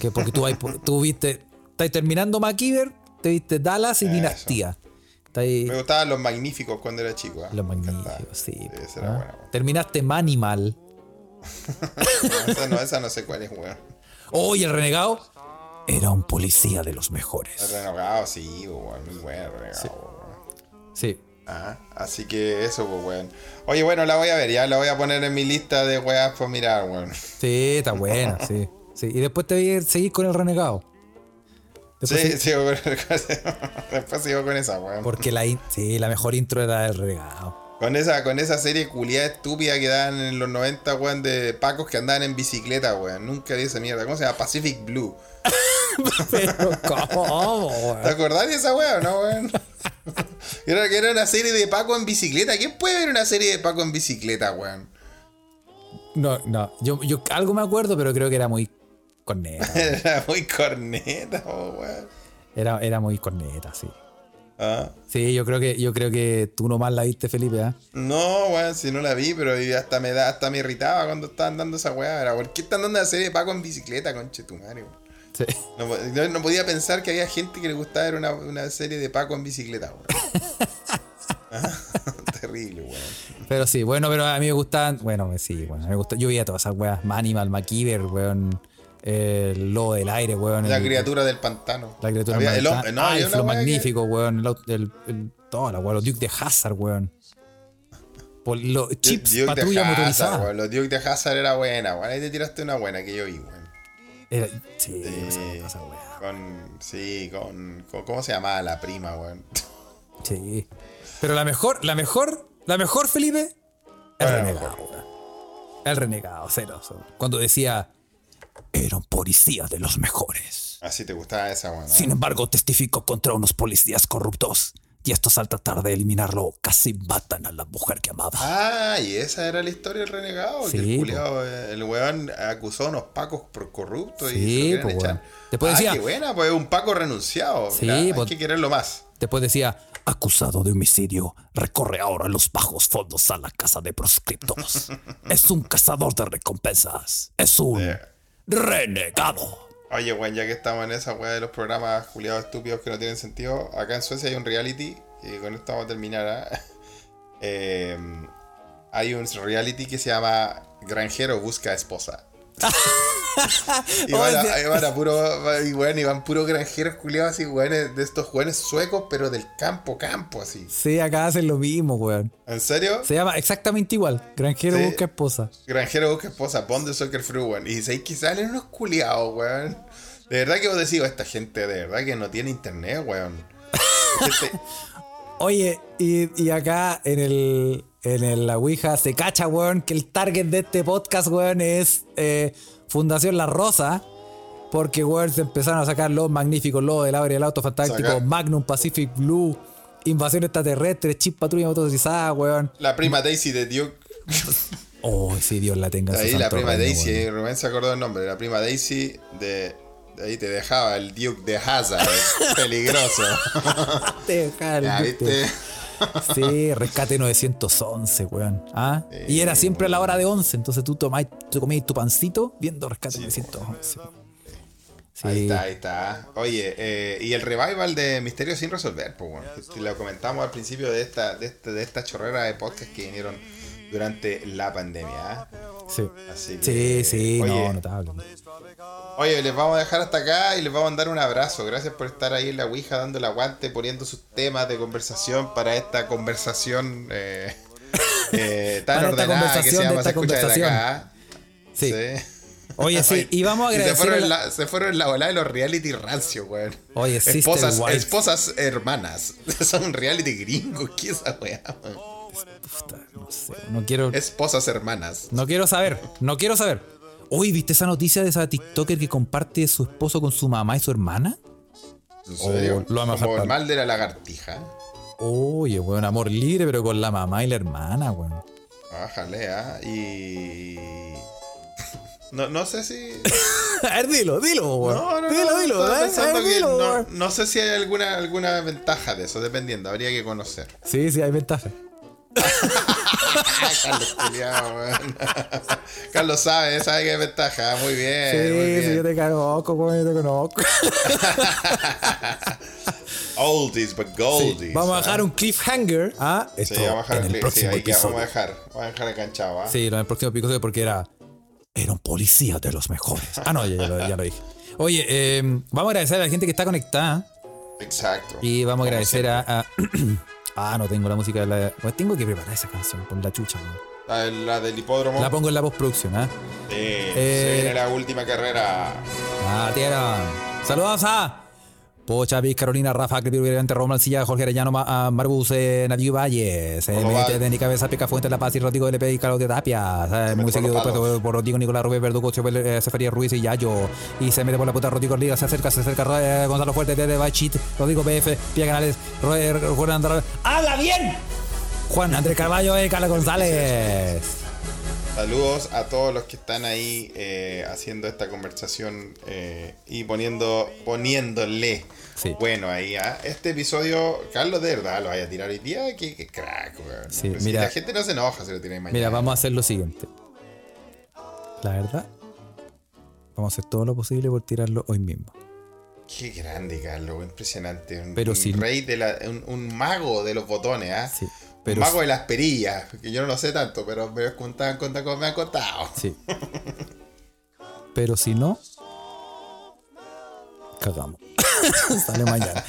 Que porque tú, hay- tú viste, estás terminando MacGyver, te viste Dallas y Eso. Dinastía. Ahí Me gustaban los magníficos cuando era chico. ¿ah? los Me magníficos, encantaba. sí. esa ¿no? era buena, weón. Terminaste Manimal. *laughs* No, esa, no, esa no sé cuál es, weón. Oye, el renegado era un policía de los El mejores. renegado, sí, weón, muy bueno el renegado. Sí. Ajá, así que eso, pues, weón. Oye, bueno, la voy a ver, ya la voy a poner en mi lista de weas para mirar, weón. Sí, está buena, sí. sí. Y después te voy a seguir con el renegado. Después Sí, sí- sigo con, *laughs* después sigo con esa, weón. Porque la, sí, la mejor intro era el regalo. Con esa, con esa serie culiada estúpida que daban en los 90, weón, de pacos que andaban en bicicleta, weón. Nunca vi esa mierda. ¿Cómo se llama? Pacific Blue. *laughs* Pero, ¿cómo? ¿Te weón? acordás de esa weón, no, weón? *laughs* Era que era una serie de Paco en bicicleta. ¿Quién puede ver una serie de Paco en bicicleta, weón? No, no. Yo, yo algo me acuerdo, pero creo que era muy corneta. *laughs* Era muy corneta, weón. Era, era muy corneta, sí. Ah. Sí, yo creo que, yo creo que tú nomás la viste, Felipe, ¿ah? No, weón, si no la vi, pero hasta me da, hasta me irritaba cuando estaban dando esa weá. ¿por qué están dando una serie de Paco en bicicleta, conchetumare, weón? Sí. No, po- no- no podía pensar que había gente que le gustaba ver una, una serie de Paco en bicicleta. *laughs* Ah, *laughs* Terrible, weón. Pero sí, bueno, pero a mí me gustaban. Bueno, sí, bueno, me gusta. Yo veía todas esas weas. Manimal, MacGyver, weón. El lobo del aire, weón. La el- criatura del pantano. La criatura Había del el pantano. no, flow wea que- magnífico, weón. El, el, toda la weón. Los Duke de Hazard, weón. Por los chips, Duke patrulla Hazard, motorizada. weón. Los Duke de Hazard era buena, weón. Ahí te tiraste una buena que yo vi, weón. Era- sí, Sí. esa, weá. Con, sí, con, con- ¿Cómo se llamaba la prima, weón? *laughs* Sí. Pero la mejor, la mejor, la mejor, Felipe, el renegado, weón. El renegado, celoso. Cuando decía, eran policías de los mejores. Así te gustaba esa, weón. ¿no? Sin embargo, testificó contra unos policías corruptos. Y estos al tratar de eliminarlo, casi matan a la mujer que amaba. Ah, y esa era la historia del renegado. que el, culiao, eh, el weón acusó a unos pacos por corruptos y Sí, se lo querían pues, echar. Después ah, decía- qué buena, pues un paco renunciado. Sí, hay pues- que quererlo más. Después decía, acusado de homicidio, recorre ahora los bajos fondos a la casa de proscriptos. *laughs* es un cazador de recompensas. Es un Sí. renegado. Oye, weón, ya que estamos en esa weá de los programas juliados estúpidos que no tienen sentido, acá en Suecia hay un reality, y con esto vamos a terminar. ¿ah? *laughs* Eh, hay un reality que se llama Granjero Busca Esposa. *laughs* y van a, Oye. ahí van a puro, y, weón, y van puros granjeros culiados así, weones, de estos weones suecos, pero del campo, campo, así. Sí, acá hacen lo mismo, weón. ¿En serio? Se llama exactamente igual. Granjero Sí. busca esposa. Granjero busca esposa, Bond de Soccer Free, weón. Y dice que salen unos culiados, weón. De verdad que vos decís, esta gente de verdad que no tiene internet, weón. Gente- *laughs* Oye, y, y acá en el en el, la Ouija se cacha, weón, que el target de este podcast, weón, es eh, Fundación La Rosa. Porque, weón, se empezaron a sacar los magníficos, los del Abre el Auto Fantástico. Magnum Pacific Blue, Invasión Extraterrestre, Chip Patrulla Motorizada, weón. La prima Daisy de Duke. Oh, sí, Dios la tenga. Ahí la prima reino, Daisy, eh, Rubén se acordó el nombre. La prima Daisy de. ahí te dejaba el Duke de Hazard. *laughs* peligroso. Deja el Ya, Duke. Sí, rescate 911, weón. ¿Ah? Y era siempre a la hora de 11, entonces tú tomás, tú comías tu pancito viendo rescate 911. Sí. Ahí está, ahí está. Oye, eh, y el revival de Misterio sin resolver, pues bueno, lo comentamos al principio de esta, de esta, de esta chorrera de podcast que vinieron durante la pandemia. ¿ah? Sí. Así que, Sí, sí, oye, no, notable. Oye, les vamos a dejar hasta acá y les vamos a dar un abrazo. Gracias por estar ahí en la Ouija dando el aguante, poniendo sus temas de conversación para esta conversación eh, eh, tan *laughs* Para esta ordenada que se llama Se escucha desde acá. Sí. Sí. Oye, sí, y vamos a Y se agradecer. fueron, la- la, se fueron en la ola de los reality rancios, weón. Oye, esposas, esposas hermanas. *laughs* Son reality gringos. ¿Qué es esa weá, weón? Puta, no sé, no quiero, Esposas hermanas. no quiero saber, no quiero saber. Oye, ¿viste esa noticia de esa TikToker que comparte su esposo con su mamá y su hermana? ¿En serio? lo vamos a Como el mal de la lagartija. Oye, weón, amor libre, pero con la mamá y la hermana, weón. Bájale, ¿ah? Y. *laughs* No, no sé si. *laughs* A ver, dilo, dilo, weón. No, no, dilo, no, dilo, dilo, no, no sé si hay alguna, alguna ventaja de eso, dependiendo, habría que conocer. Sí, sí, hay ventaja. Ah, Carlos culiao, weón. *laughs* Carlos sabe, sabe que hay ventaja, muy bien. Sí, muy bien. sí, yo te conozco, weón, yo te conozco. *laughs* Oldies but Sí, goldies. Vamos a ¿ah? dejar un cliffhanger. Ah, Sí, esto vamos a dejar en el el sí, próximo episodio. vamos a dejar, vamos a dejar enganchado, ¿ah? Sí, lo del próximo episodio porque era. Era un policía de los mejores. Ah, no, ya, ya lo, ya lo dije. Oye, eh, vamos a agradecer a la gente que está conectada. Exacto. Y vamos a Como agradecer a. a- *clears throat* ah, no tengo la música de la. bueno, tengo que preparar esa canción por la chucha, weón. La, la del hipódromo. La pongo en la postproducción, ¿ah? Sí, Eh, se viene la última carrera. Ah, tierra. Saludos a Pocha, Viz, Carolina, Rafa, Crepiro, Romuald Silla, Jorge Arellano, Ma- ah, Marbus, eh, Nadio Valles, eh, Val. Denis Cabeza, Peca Fuente, La Paz y Rodrigo LP y Carlos de Tapia. eh, muy seguido de- por Rodrigo Nicolás Rubén, Verdugo, Chopel, eh, Sefería Ruiz y Yayo. Y se mete por la puta Rodrigo Liga, se acerca, se acerca eh, Gonzalo Fuerte, desde Bachit, Rodrigo PF, Pia Canales, eh, Juan Andrés. ¡Habla bien! Juan Andrés Carballo y Carlos González. Saludos a todos los que están ahí eh, haciendo esta conversación eh, y poniendo, poniéndole Sí. bueno ahí este episodio. Carlos, de verdad, lo vaya a tirar hoy día. Qué, qué crack, weón. Sí, Pero si mira. la gente no se enoja si lo tiene mañana. Mira, vamos a hacer lo siguiente. La verdad, vamos a hacer todo lo posible por tirarlo hoy mismo. Qué grande, Carlos, impresionante. Un, Pero un si- rey de la. Un, un mago de los botones, ¿ah? Sí, pero mago de las perillas, que yo no lo sé tanto, pero me contaban, contaban, me han contado. sí. *laughs* Pero si no, cagamos. *laughs* Sale mañana.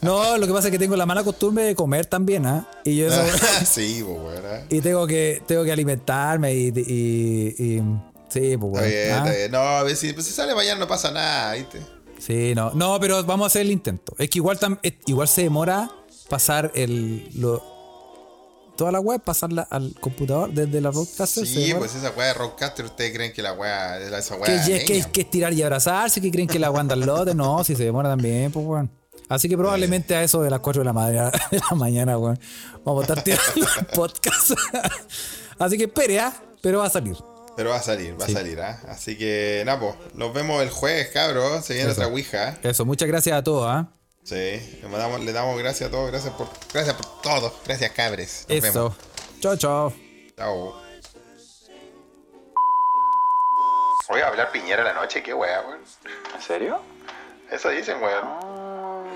No, lo que pasa es que tengo la mala costumbre de comer también, ¿ah? Y yo eso- *laughs* sí, pues. ¿eh? y tengo que, tengo que alimentarme y, y, y- sí, pues, Está weón, bien, ¿ah? está bien. No, a ver si, pues, si sale mañana no pasa nada, ¿viste? Sí, no, no, pero vamos a hacer el intento. Es que igual, tam- es- igual se demora pasar el, lo, toda la web, pasarla al computador desde la broadcaster. se Sí, pues esa weá de Rockcaster, ¿ustedes creen que la weá es esa que, weá? es, que, es- que es tirar y abrazarse, que creen que la web al lote, no, si se demora también, pues weón. Así que probablemente a eso de las 4 de la, mañana, *laughs* de la mañana, weón, vamos a estar tirando el *laughs* podcast. Así que espere, ¿ah? Pero va a salir. Pero va a salir, va Sí. a salir, ¿ah? Así que, nada, pues, nos vemos el jueves, cabros. Se viene Eso. otra Ouija. Eso, muchas gracias a todos, ¿ah? Sí, le damos, le damos gracias a todos, gracias por, gracias por todo. Gracias, cabres. Nos Eso. vemos. Chao, chao. Chao. Voy a hablar Piñera la noche, qué weá, weón. ¿En serio? Eso dicen, weón.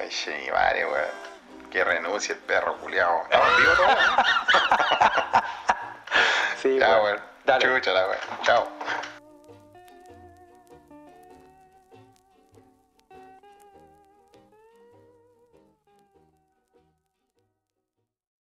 Ay, che, madre, weón. Que renuncie el perro culiao. ¿Estamos en vivo todos? *laughs* Sí, Chao, weón. weón. Dale. Chúchala, weón. Chao.